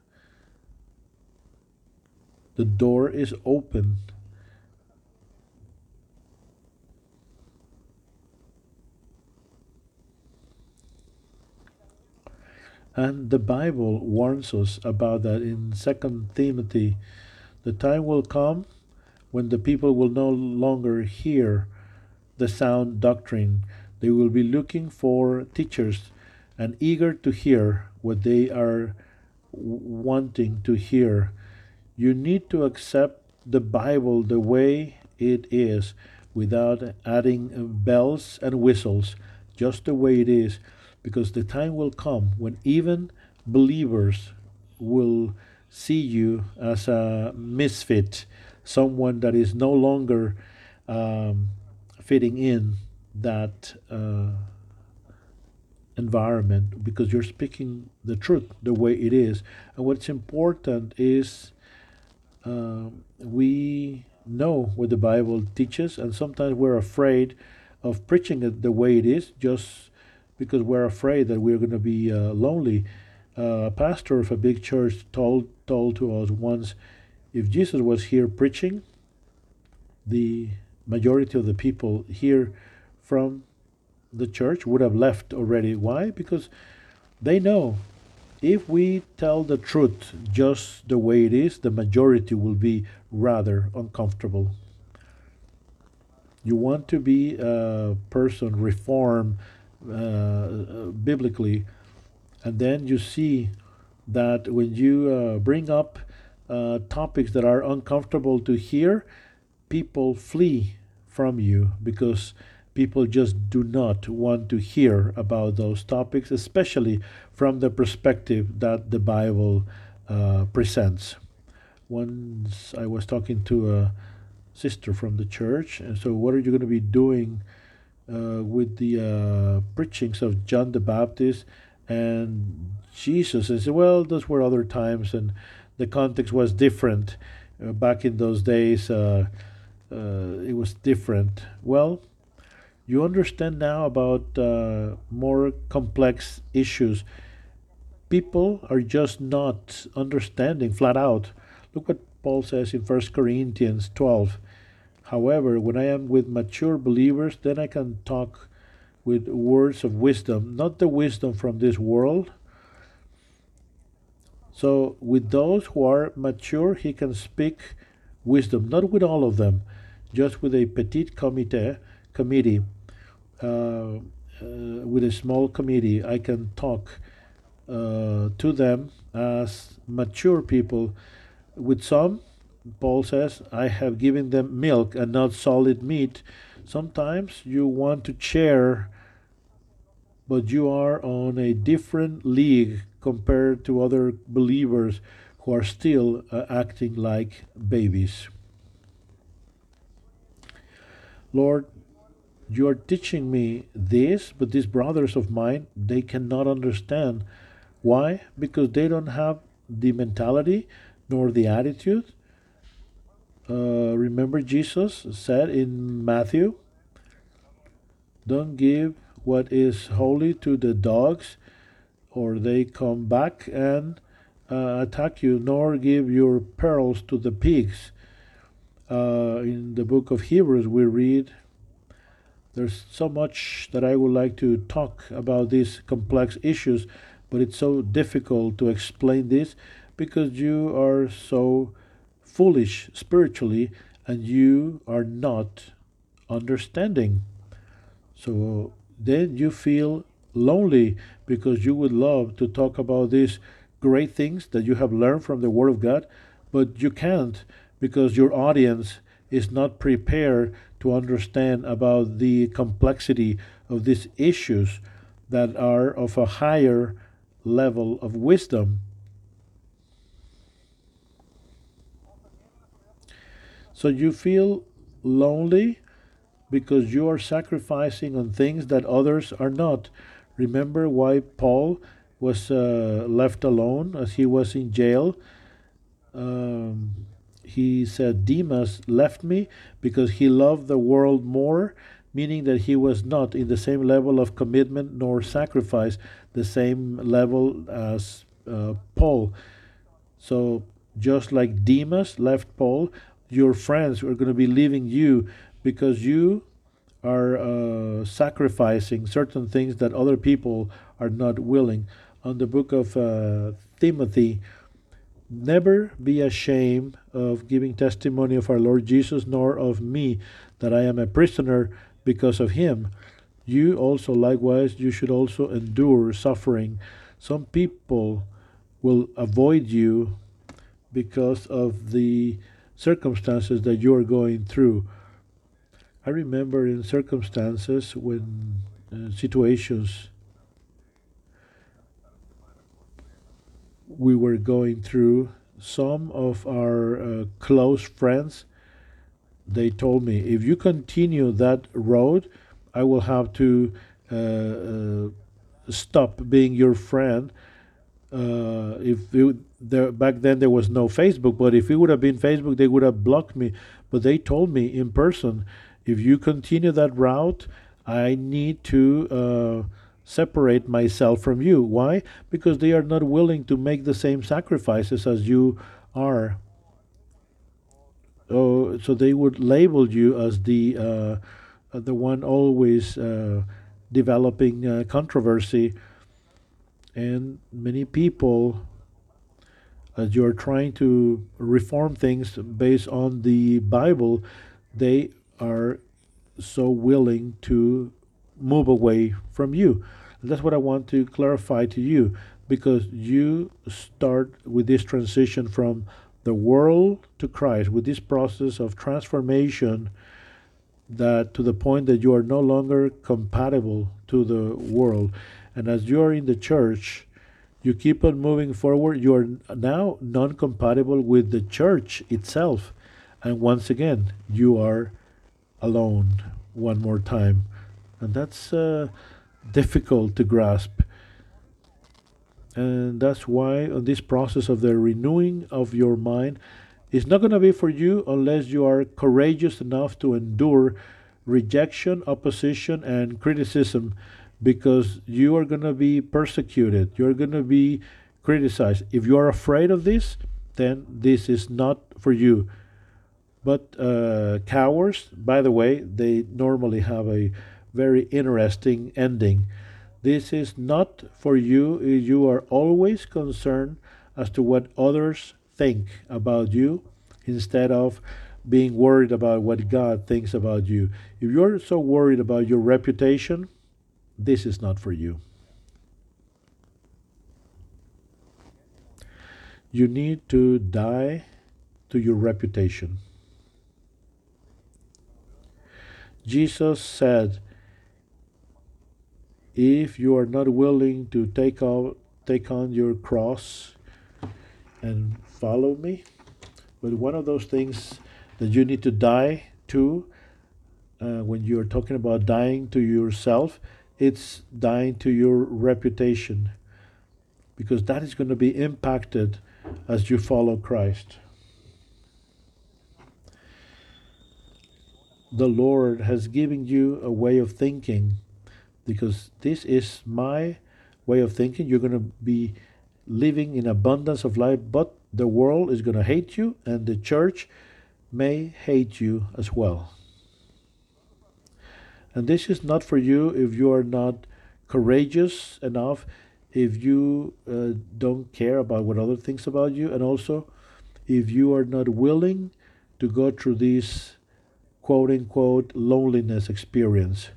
The door is open. And the Bible warns us about that in Second Timothy. The time will come when the people will no longer hear the sound doctrine. They will be looking for teachers and eager to hear what they are wanting to hear. You need to accept the Bible the way it is without adding bells and whistles, just the way it is, because the time will come when even believers will see you as a misfit someone that is no longer um, fitting in that uh, environment because you're speaking the truth the way it is. And what's important is uh, we know what the Bible teaches, and sometimes we're afraid of preaching it the way it is just because we're afraid that we're going to be uh, lonely. Uh, a pastor of a big church told told to us once if Jesus was here preaching, the majority of the people here from the church would have left already. Why? Because they know if we tell the truth just the way it is, the majority will be rather uncomfortable. You want to be a person reformed uh, biblically, and then you see that when you uh, bring up uh, topics that are uncomfortable to hear, people flee from you because people just do not want to hear about those topics, especially from the perspective that the Bible uh, presents. Once I was talking to a sister from the church, and so what are you going to be doing uh, with the uh, preachings of John the Baptist And Jesus I said, well, those were other times, and the context was different. Uh, back in those days, uh, uh, it was different. Well, you understand now about uh, more complex issues. People are just not understanding flat out. Look what Paul says in 1 Corinthians 12. However, when I am with mature believers, then I can talk with words of wisdom, not the wisdom from this world. So, with those who are mature, he can speak wisdom, not with all of them, just with a petit comité, committee, uh, uh, with a small committee. I can talk uh, to them as mature people. With some, Paul says, I have given them milk and not solid meat. Sometimes you want to share but you are on a different league compared to other believers who are still uh, acting like babies. Lord, you are teaching me this, but these brothers of mine, they cannot understand. Why? Because they don't have the mentality nor the attitude. Uh, remember, Jesus said in Matthew, Don't give what is holy to the dogs, or they come back and uh, attack you, nor give your pearls to the pigs. Uh, in the book of Hebrews, we read there's so much that I would like to talk about these complex issues, but it's so difficult to explain this because you are so foolish spiritually and you are not understanding. So then you feel lonely because you would love to talk about these great things that you have learned from the Word of God, but you can't because your audience is not prepared to understand about the complexity of these issues that are of a higher level of wisdom. So you feel lonely because you are sacrificing on things that others are not. Remember why Paul was uh, left alone as he was in jail? Um, he said, Demas left me because he loved the world more, meaning that he was not in the same level of commitment nor sacrifice, the same level as uh, Paul. So, just like Demas left Paul, your friends are going to be leaving you because you are uh, sacrificing certain things that other people are not willing. On the book of uh, Timothy, never be ashamed of giving testimony of our Lord Jesus, nor of me, that I am a prisoner because of him. You also, likewise, you should also endure suffering. Some people will avoid you because of the circumstances that you are going through. I remember in circumstances when uh, situations we were going through, some of our uh, close friends they told me if you continue that road, I will have to uh, uh stop being your friend. Uh, if it, there, back then there was no Facebook, but if it would have been Facebook, they would have blocked me. But they told me in person, if you continue that route, I need to uh, separate myself from you. Why? Because they are not willing to make the same sacrifices as you are. Oh, so they would label you as the uh, the one always uh, developing uh, controversy, and many people, as you are trying to reform things based on the Bible, they are so willing to move away from you. And that's what I want to clarify to you because you start with this transition from the world to Christ, with this process of transformation that to the point that you are no longer compatible to the world. And as you are in the church, you keep on moving forward. You are now non compatible with the church itself. And once again, you are alone one more time. And that's uh, difficult to grasp. And that's why this process of the renewing of your mind, is not going to be for you unless you are courageous enough to endure rejection, opposition, and criticism because you are going to be persecuted. You're going to be criticized. If you are afraid of this, then this is not for you. But uh, cowards, by the way, they normally have a very interesting ending. This is not for you. You are always concerned as to what others think about you instead of being worried about what God thinks about you. If you're so worried about your reputation, this is not for you. You need to die to your reputation. Jesus said, if you are not willing to take on, take on your cross and follow me, but one of those things that you need to die to uh, when you're talking about dying to yourself, it's dying to your reputation because that is going to be impacted as you follow Christ. The Lord has given you a way of thinking because this is my way of thinking. You're going to be living in abundance of life, but the world is going to hate you and the church may hate you as well. And this is not for you if you are not courageous enough, if you uh, don't care about what other thinks about you, and also if you are not willing to go through this quote unquote loneliness experience.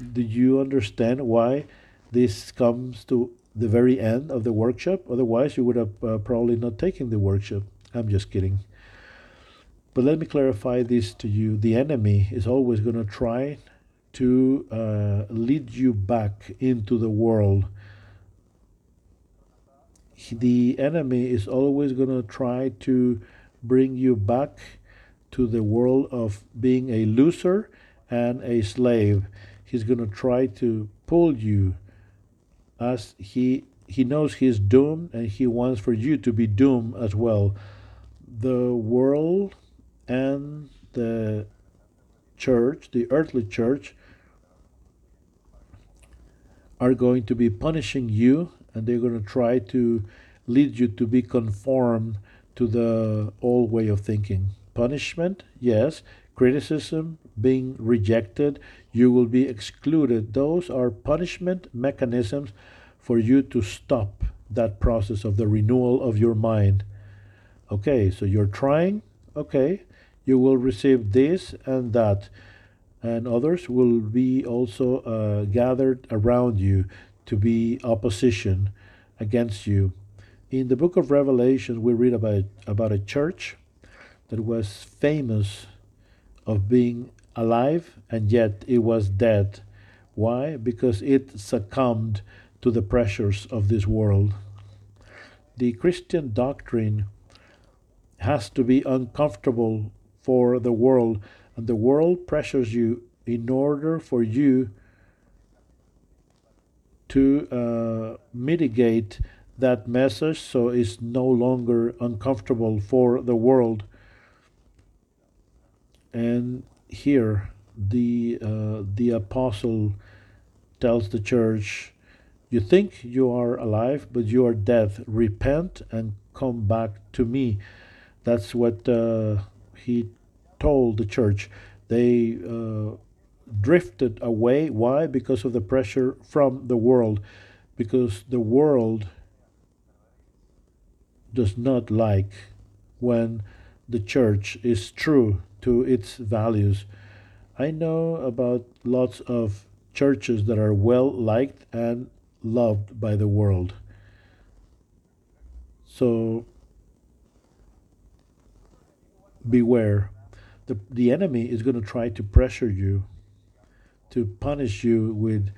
Do you understand why this comes to the very end of the workshop? Otherwise, you would have uh, probably not taken the workshop. I'm just kidding. But let me clarify this to you. The enemy is always going to try to uh, lead you back into the world. The enemy is always going to try to bring you back to the world of being a loser and a slave. He's going to try to pull you as he he knows he's doomed and he wants for you to be doomed as well. The world and the church, the earthly church, are going to be punishing you and they're going to try to lead you to be conformed to the old way of thinking. Punishment, yes. Criticism, being rejected, you will be excluded. Those are punishment mechanisms for you to stop that process of the renewal of your mind. Okay, so you're trying, okay, you will receive this and that, and others will be also uh, gathered around you to be opposition against you. In the book of Revelation, we read about, about a church that was famous of being alive and yet it was dead. Why? Because it succumbed to the pressures of this world. The Christian doctrine has to be uncomfortable for the world, and the world pressures you in order for you to uh, mitigate that message so it's no longer uncomfortable for the world. And here, the uh, the apostle tells the church, "You think you are alive, but you are dead. Repent and come back to me." That's what uh, he told the church. They uh, drifted away. Why? Because of the pressure from the world. Because the world does not like when the church is true to its values. I know about lots of churches that are well liked and loved by the world. So beware the, the enemy is going to try to pressure you, to punish you with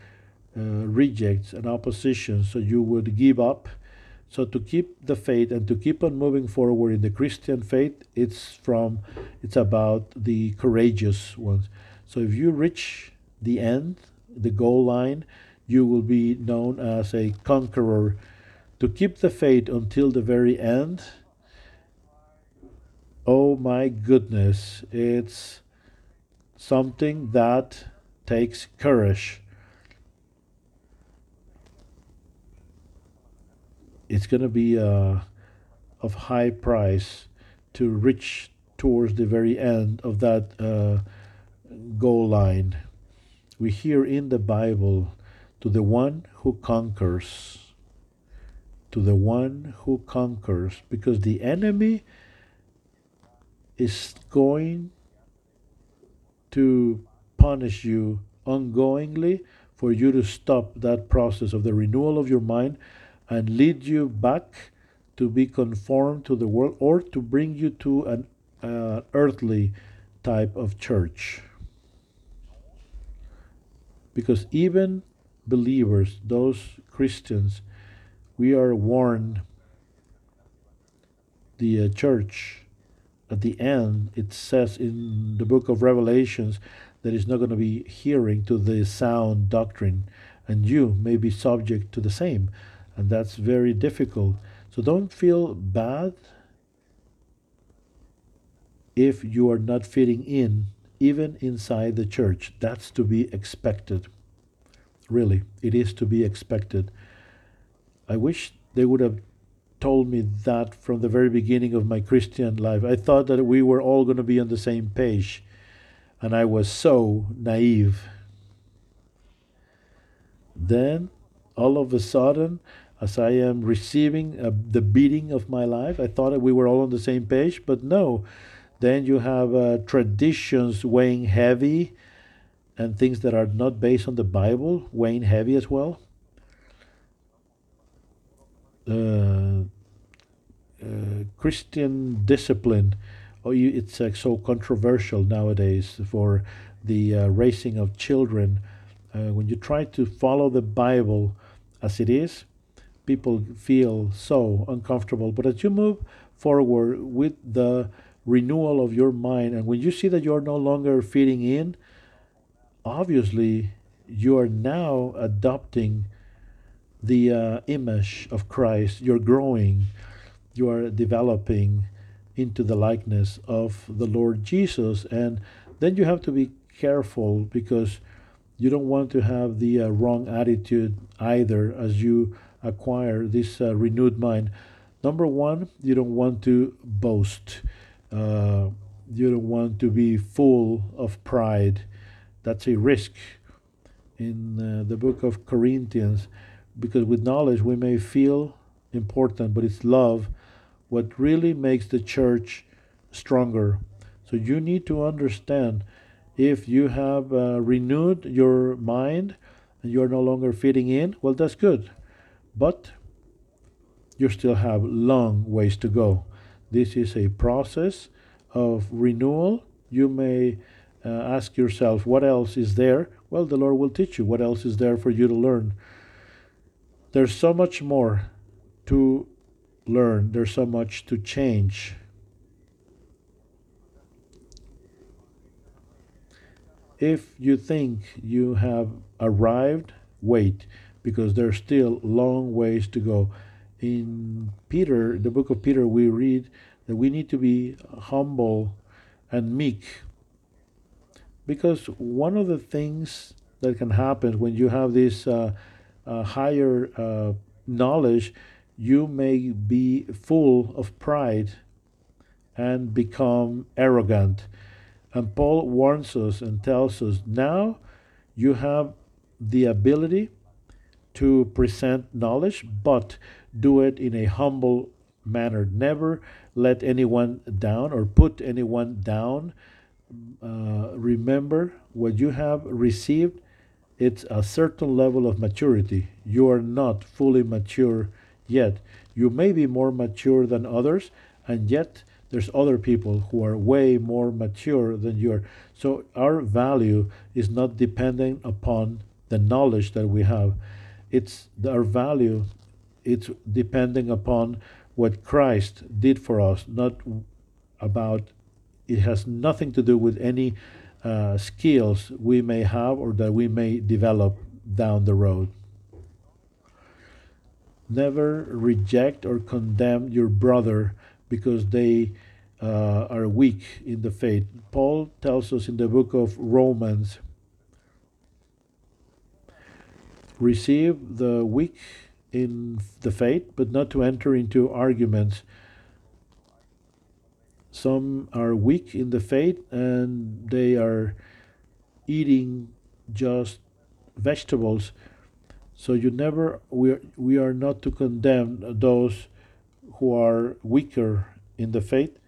uh, rejects and opposition, so you would give up. So to keep the faith and to keep on moving forward in the Christian faith, it's from it's about the courageous ones. So if you reach the end, the goal line, you will be known as a conqueror. To keep the faith until the very end, oh my goodness, it's something that takes courage. It's going to be uh, of high price to reach towards the very end of that uh, goal line. We hear in the Bible to the one who conquers, to the one who conquers, because the enemy is going to punish you ongoingly for you to stop that process of the renewal of your mind and lead you back to be conformed to the world or to bring you to an uh, earthly type of church. Because even believers, those Christians, we are warned the uh, church at the end, it says in the book of Revelations that it's not going to be hearing to the sound doctrine, and you may be subject to the same, and that's very difficult. So don't feel bad if you are not fitting in, even inside the church. That's to be expected. Really, it is to be expected. I wish they would have told me that from the very beginning of my Christian life. I thought that we were all going to be on the same page, and I was so naive. Then, all of a sudden, as I am receiving uh, the beating of my life, I thought we were all on the same page, but no. Then you have uh, traditions weighing heavy and things that are not based on the Bible weighing heavy as well. Uh, uh, Christian discipline. Oh, you, it's uh, so controversial nowadays for the uh, raising of children. When you try to follow the Bible as it is, people feel so uncomfortable. But as you move forward with the renewal of your mind, and when you see that you're no longer fitting in, obviously you are now adopting the uh, image of Christ. You're growing, you are developing into the likeness of the Lord Jesus. And then you have to be careful because you don't want to have the uh, wrong attitude either as you acquire this uh, renewed mind. Number one, you don't want to boast. Uh, you don't want to be full of pride. That's a risk in uh, the book of Corinthians because with knowledge we may feel important, but it's love what really makes the church stronger. So you need to understand if you have uh, renewed your mind and you're no longer fitting in, well, that's good. But you still have long ways to go. This is a process of renewal. You may uh, ask yourself, what else is there? Well, the Lord will teach you what else is there for you to learn. There's so much more to learn, there's so much to change. If you think you have arrived, wait, because there's still long ways to go. In Peter, the book of Peter, we read that we need to be humble and meek. Because one of the things that can happen when you have this uh, uh, higher uh, knowledge you may be full of pride and become arrogant. And Paul warns us and tells us now you have the ability to present knowledge, but do it in a humble manner. Never let anyone down or put anyone down. Uh, remember what you have received, it's a certain level of maturity. You are not fully mature yet. You may be more mature than others, and yet there's other people who are way more mature than you are. So our value is not dependent upon the knowledge that we have. It's our value. It's depending upon what Christ did for us, not about. It has nothing to do with any uh, skills we may have or that we may develop down the road. Never reject or condemn your brother because they uh, are weak in the faith. Paul tells us in the book of Romans receive the weak in the faith, but not to enter into arguments. Some are weak in the faith and they are eating just vegetables. So you never we are, we are not to condemn those who are weaker in the faith.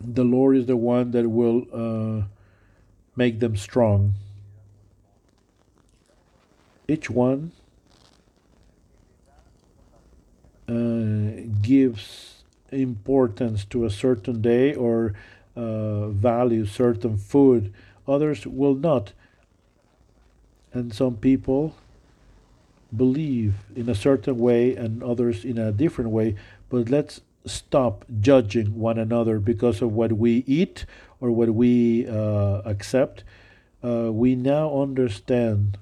The Lord is the one that will uh, make them strong. Each one uh, gives importance to a certain day or uh, value certain food, others will not. And some people believe in a certain way and others in a different way. But let's stop judging one another because of what we eat or what we uh, accept. Uh, we now understand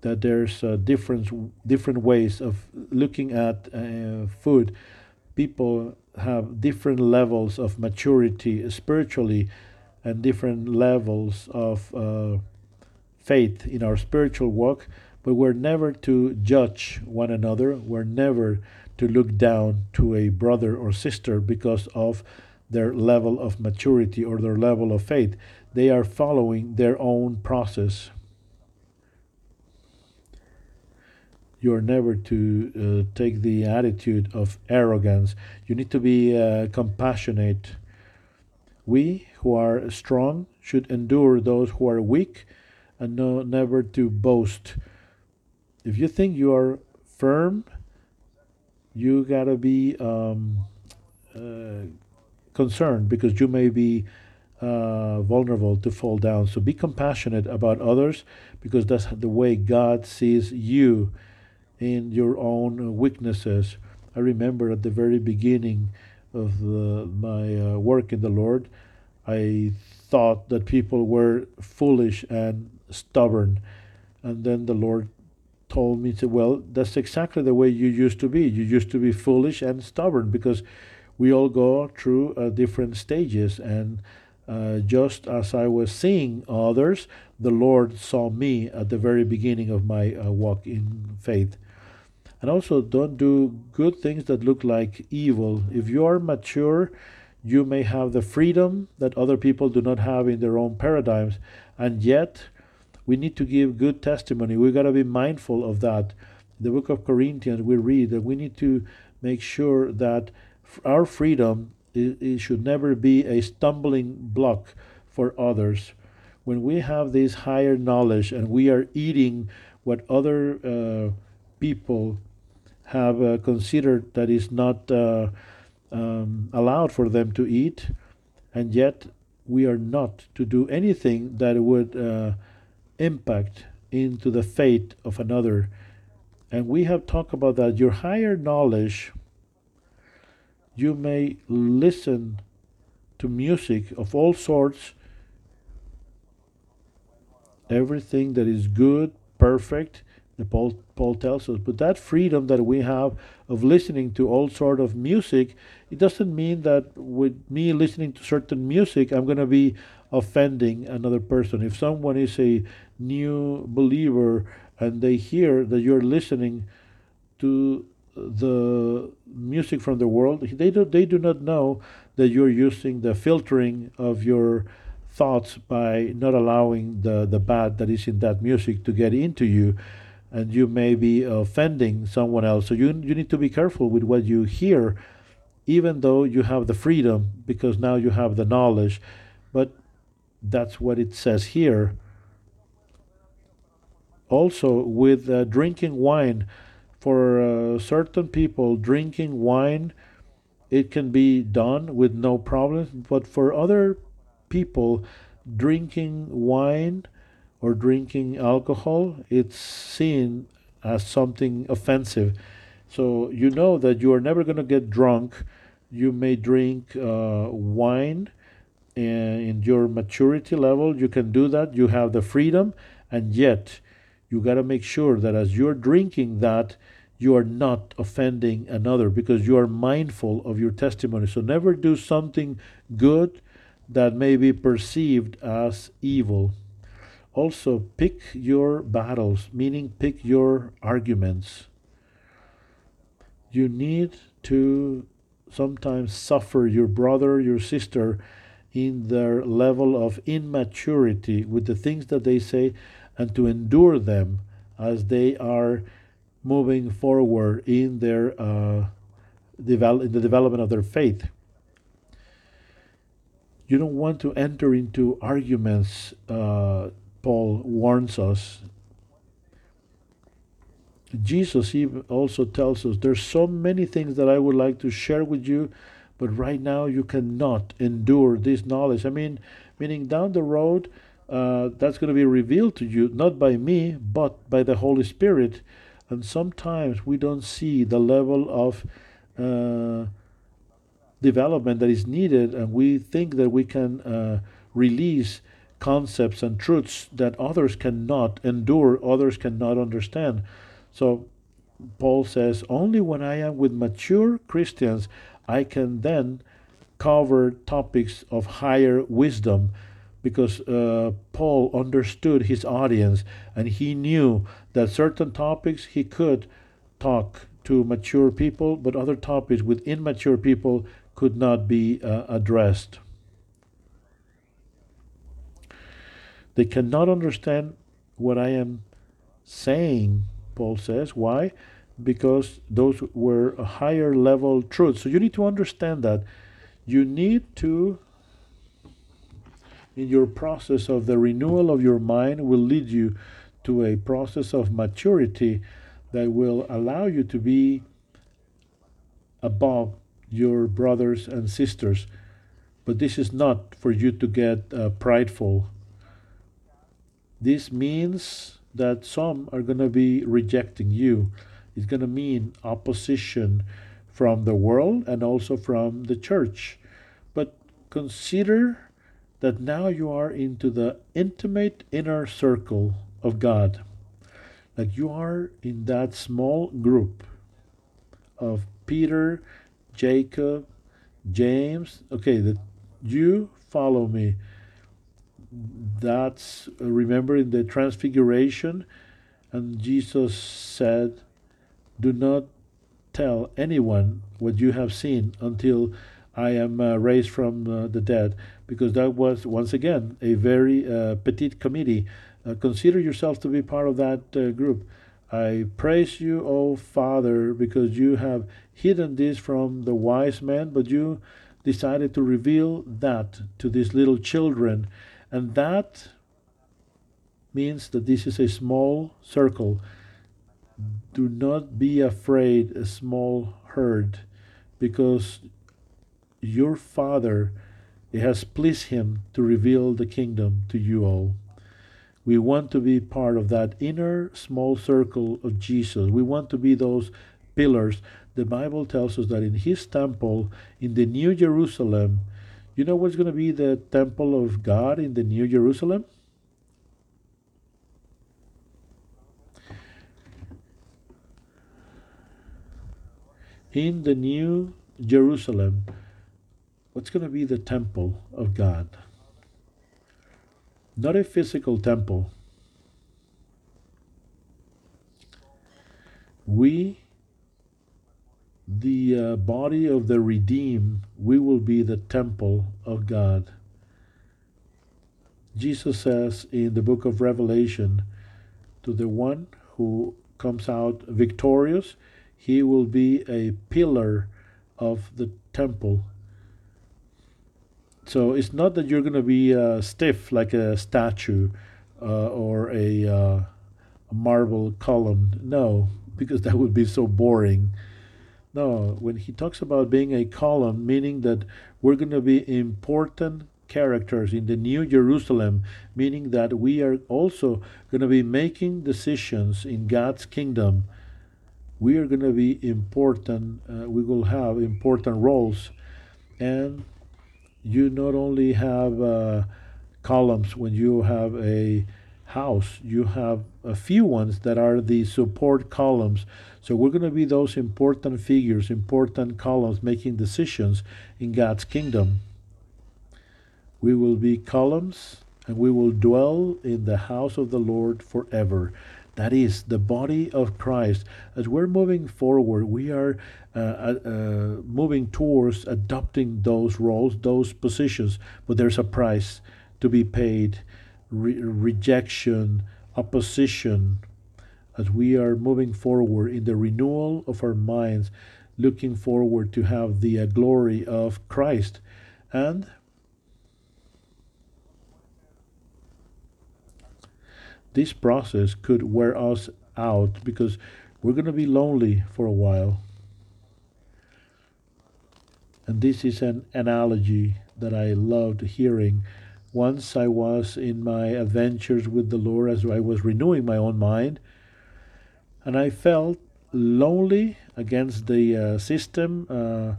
that there's different different ways of looking at uh, food. People have different levels of maturity spiritually, and different levels of uh, faith in our spiritual walk. But we're never to judge one another. We're never to look down to a brother or sister because of their level of maturity or their level of faith. They are following their own process. you are never to uh, take the attitude of arrogance. You need to be uh, compassionate. We who are strong should endure those who are weak and no, never to boast. If you think you are firm, you gotta be um, uh, concerned because you may be uh, vulnerable to fall down. So be compassionate about others because that's the way God sees you in your own weaknesses. I remember at the very beginning of the, my uh, work in the Lord, I thought that people were foolish and stubborn. And then the Lord told me, to, well, that's exactly the way you used to be. You used to be foolish and stubborn because we all go through uh, different stages. And uh, just as I was seeing others, the Lord saw me at the very beginning of my uh, walk in faith. And also, don't do good things that look like evil. If you are mature, you may have the freedom that other people do not have in their own paradigms. And yet, we need to give good testimony. We've got to be mindful of that. The book of Corinthians, we read that we need to make sure that our freedom it, it should never be a stumbling block for others. When we have this higher knowledge and we are eating what other uh, people have uh, considered that is not uh, um, allowed for them to eat, and yet we are not to do anything that would uh, impact into the fate of another. And we have talked about that. Your higher knowledge, you may listen to music of all sorts, everything that is good, perfect, the Paul, Paul tells us. But that freedom that we have of listening to all sort of music, it doesn't mean that with me listening to certain music, I'm going to be offending another person. If someone is a new believer and they hear that you're listening to the music from the world, they do, they do not know that you're using the filtering of your thoughts by not allowing the, the bad that is in that music to get into you and you may be offending someone else. So you, you need to be careful with what you hear, even though you have the freedom, because now you have the knowledge. But that's what it says here. Also, with uh, drinking wine, for uh, certain people, drinking wine, it can be done with no problem. But for other people, drinking wine, or drinking alcohol, it's seen as something offensive. So you know that you are never going to get drunk. You may drink uh, wine in your maturity level. You can do that. You have the freedom, and yet you got to make sure that as you're drinking that, you are not offending another because you are mindful of your testimony. So never do something good that may be perceived as evil. Also, pick your battles, meaning pick your arguments. You need to sometimes suffer your brother, your sister in their level of immaturity with the things that they say and to endure them as they are moving forward in their uh, develop, in the development of their faith. You don't want to enter into arguments, uh, Paul warns us. Jesus even also tells us there's so many things that I would like to share with you, but right now you cannot endure this knowledge. I mean, meaning down the road, uh, that's going to be revealed to you, not by me, but by the Holy Spirit. And sometimes we don't see the level of uh, development that is needed, and we think that we can uh, release concepts and truths that others cannot endure, others cannot understand. So Paul says, only when I am with mature Christians, I can then cover topics of higher wisdom because uh, Paul understood his audience and he knew that certain topics he could talk to mature people, but other topics with immature people could not be uh, addressed. They cannot understand what I am saying Paul says. Why? Because those were a higher level truths. So you need to understand that. You need to, in your process of the renewal of your mind, will lead you to a process of maturity that will allow you to be above your brothers and sisters. But this is not for you to get uh, prideful. This means that some are going to be rejecting you. It's going to mean opposition from the world and also from the church. But consider that now you are into the intimate inner circle of God. Like you are in that small group of Peter, Jacob, James. Okay, that you follow me that's remember in the transfiguration and jesus said do not tell anyone what you have seen until i am uh, raised from uh, the dead because that was once again a very uh, petite committee. Uh, consider yourself to be part of that uh, group. I praise you o father because you have hidden this from the wise men but you decided to reveal that to these little children. And that means that this is a small circle. Do not be afraid, a small herd, because your Father, it has pleased Him to reveal the kingdom to you all. We want to be part of that inner small circle of Jesus. We want to be those pillars. The Bible tells us that in His temple, in the New Jerusalem, you know what's going to be the temple of God in the New Jerusalem? In the New Jerusalem, what's going to be the temple of God? Not a physical temple. We the uh, body of the redeemed, we will be the temple of God. Jesus says in the book of Revelation to the one who comes out victorious, he will be a pillar of the temple. So it's not that you're going to be uh, stiff like a statue uh, or a, uh, a marble column. No, because that would be so boring. No, when he talks about being a column, meaning that we're going to be important characters in the New Jerusalem, meaning that we are also going to be making decisions in God's kingdom. We are going to be important, uh, we will have important roles. And you not only have uh, columns when you have a house, you have a few ones that are the support columns. So we're going to be those important figures, important columns making decisions in God's kingdom. We will be columns and we will dwell in the house of the Lord forever. That is the body of Christ. As we're moving forward, we are uh, uh, uh, moving towards adopting those roles, those positions, but there's a price to be paid re- rejection, opposition, as we are moving forward in the renewal of our minds, looking forward to have the uh, glory of Christ. And this process could wear us out because we're going to be lonely for a while. And this is an analogy that I loved hearing. Once I was in my adventures with the Lord as I was renewing my own mind, and I felt lonely against the uh, system, uh,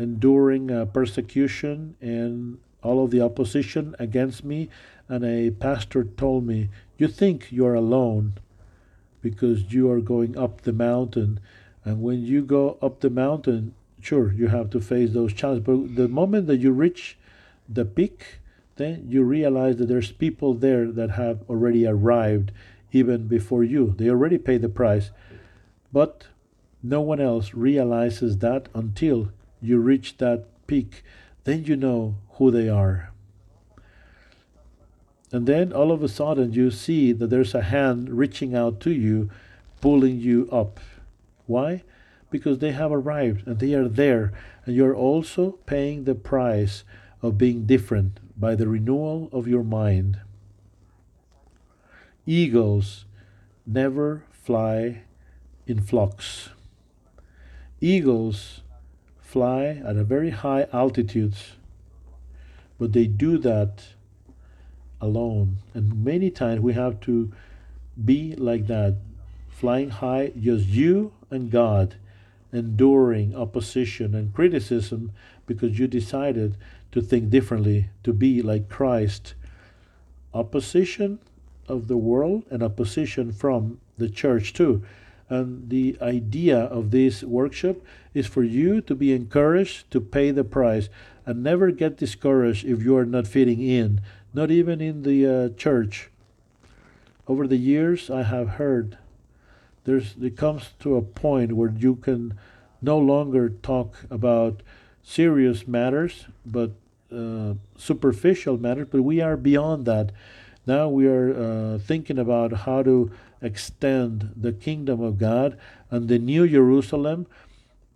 enduring uh, persecution and all of the opposition against me. And a pastor told me, You think you are alone because you are going up the mountain. And when you go up the mountain, sure, you have to face those challenges. But the moment that you reach the peak, then you realize that there's people there that have already arrived even before you. They already paid the price. But no one else realizes that until you reach that peak. Then you know who they are. And then all of a sudden you see that there's a hand reaching out to you, pulling you up. Why? Because they have arrived and they are there. And you're also paying the price of being different by the renewal of your mind. Eagles never fly in flocks. Eagles fly at a very high altitudes, but they do that alone. And many times we have to be like that, flying high, just you and God, enduring opposition and criticism because you decided to think differently, to be like Christ. Opposition of the world and opposition from the church too. And the idea of this workshop is for you to be encouraged to pay the price and never get discouraged if you are not fitting in, not even in the uh, church. Over the years, I have heard there's it comes to a point where you can no longer talk about serious matters, but uh, superficial matters. But we are beyond that. Now we are uh, thinking about how to extend the kingdom of God and the new Jerusalem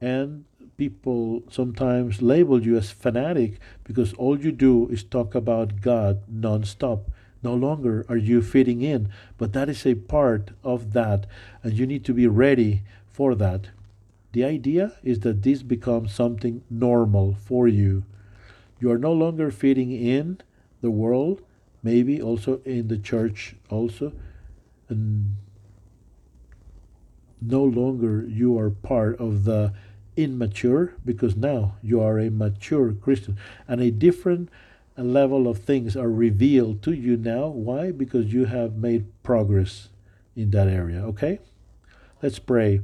and people sometimes label you as fanatic because all you do is talk about God nonstop. No longer are you fitting in, but that is a part of that, and you need to be ready for that. The idea is that this becomes something normal for you. You are no longer fitting in the world, maybe also in the church also, and no longer you are part of the immature because now you are a mature Christian and a different level of things are revealed to you now. Why? Because you have made progress in that area. Okay? Let's pray.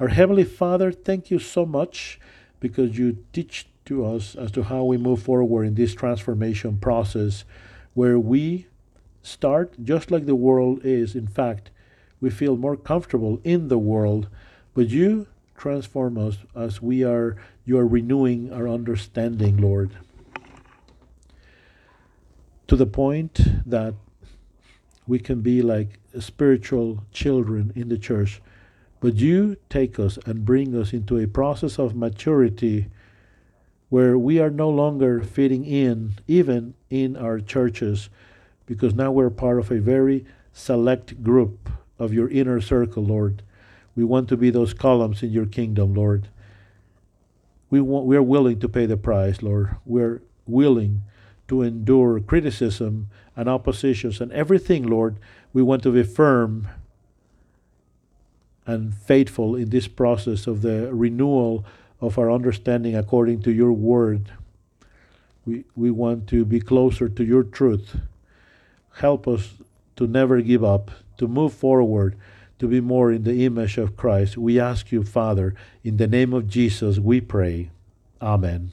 Our Heavenly Father, thank you so much because you teach to us as to how we move forward in this transformation process where we start just like the world is. In fact, we feel more comfortable in the world, but you transform us as we are you are renewing our understanding lord to the point that we can be like spiritual children in the church. But you take us and bring us into a process of maturity where we are no longer fitting in even in our churches because now we're part of a very select group of your inner circle lord we want to be those columns in your kingdom, Lord. We want, we are willing to pay the price, Lord. We're willing to endure criticism and oppositions and everything, Lord. We want to be firm and faithful in this process of the renewal of our understanding according to your word. We, we want to be closer to your truth. Help us to never give up, to move forward, to be more in the image of Christ. We ask you, Father, in the name of Jesus, we pray. Amen.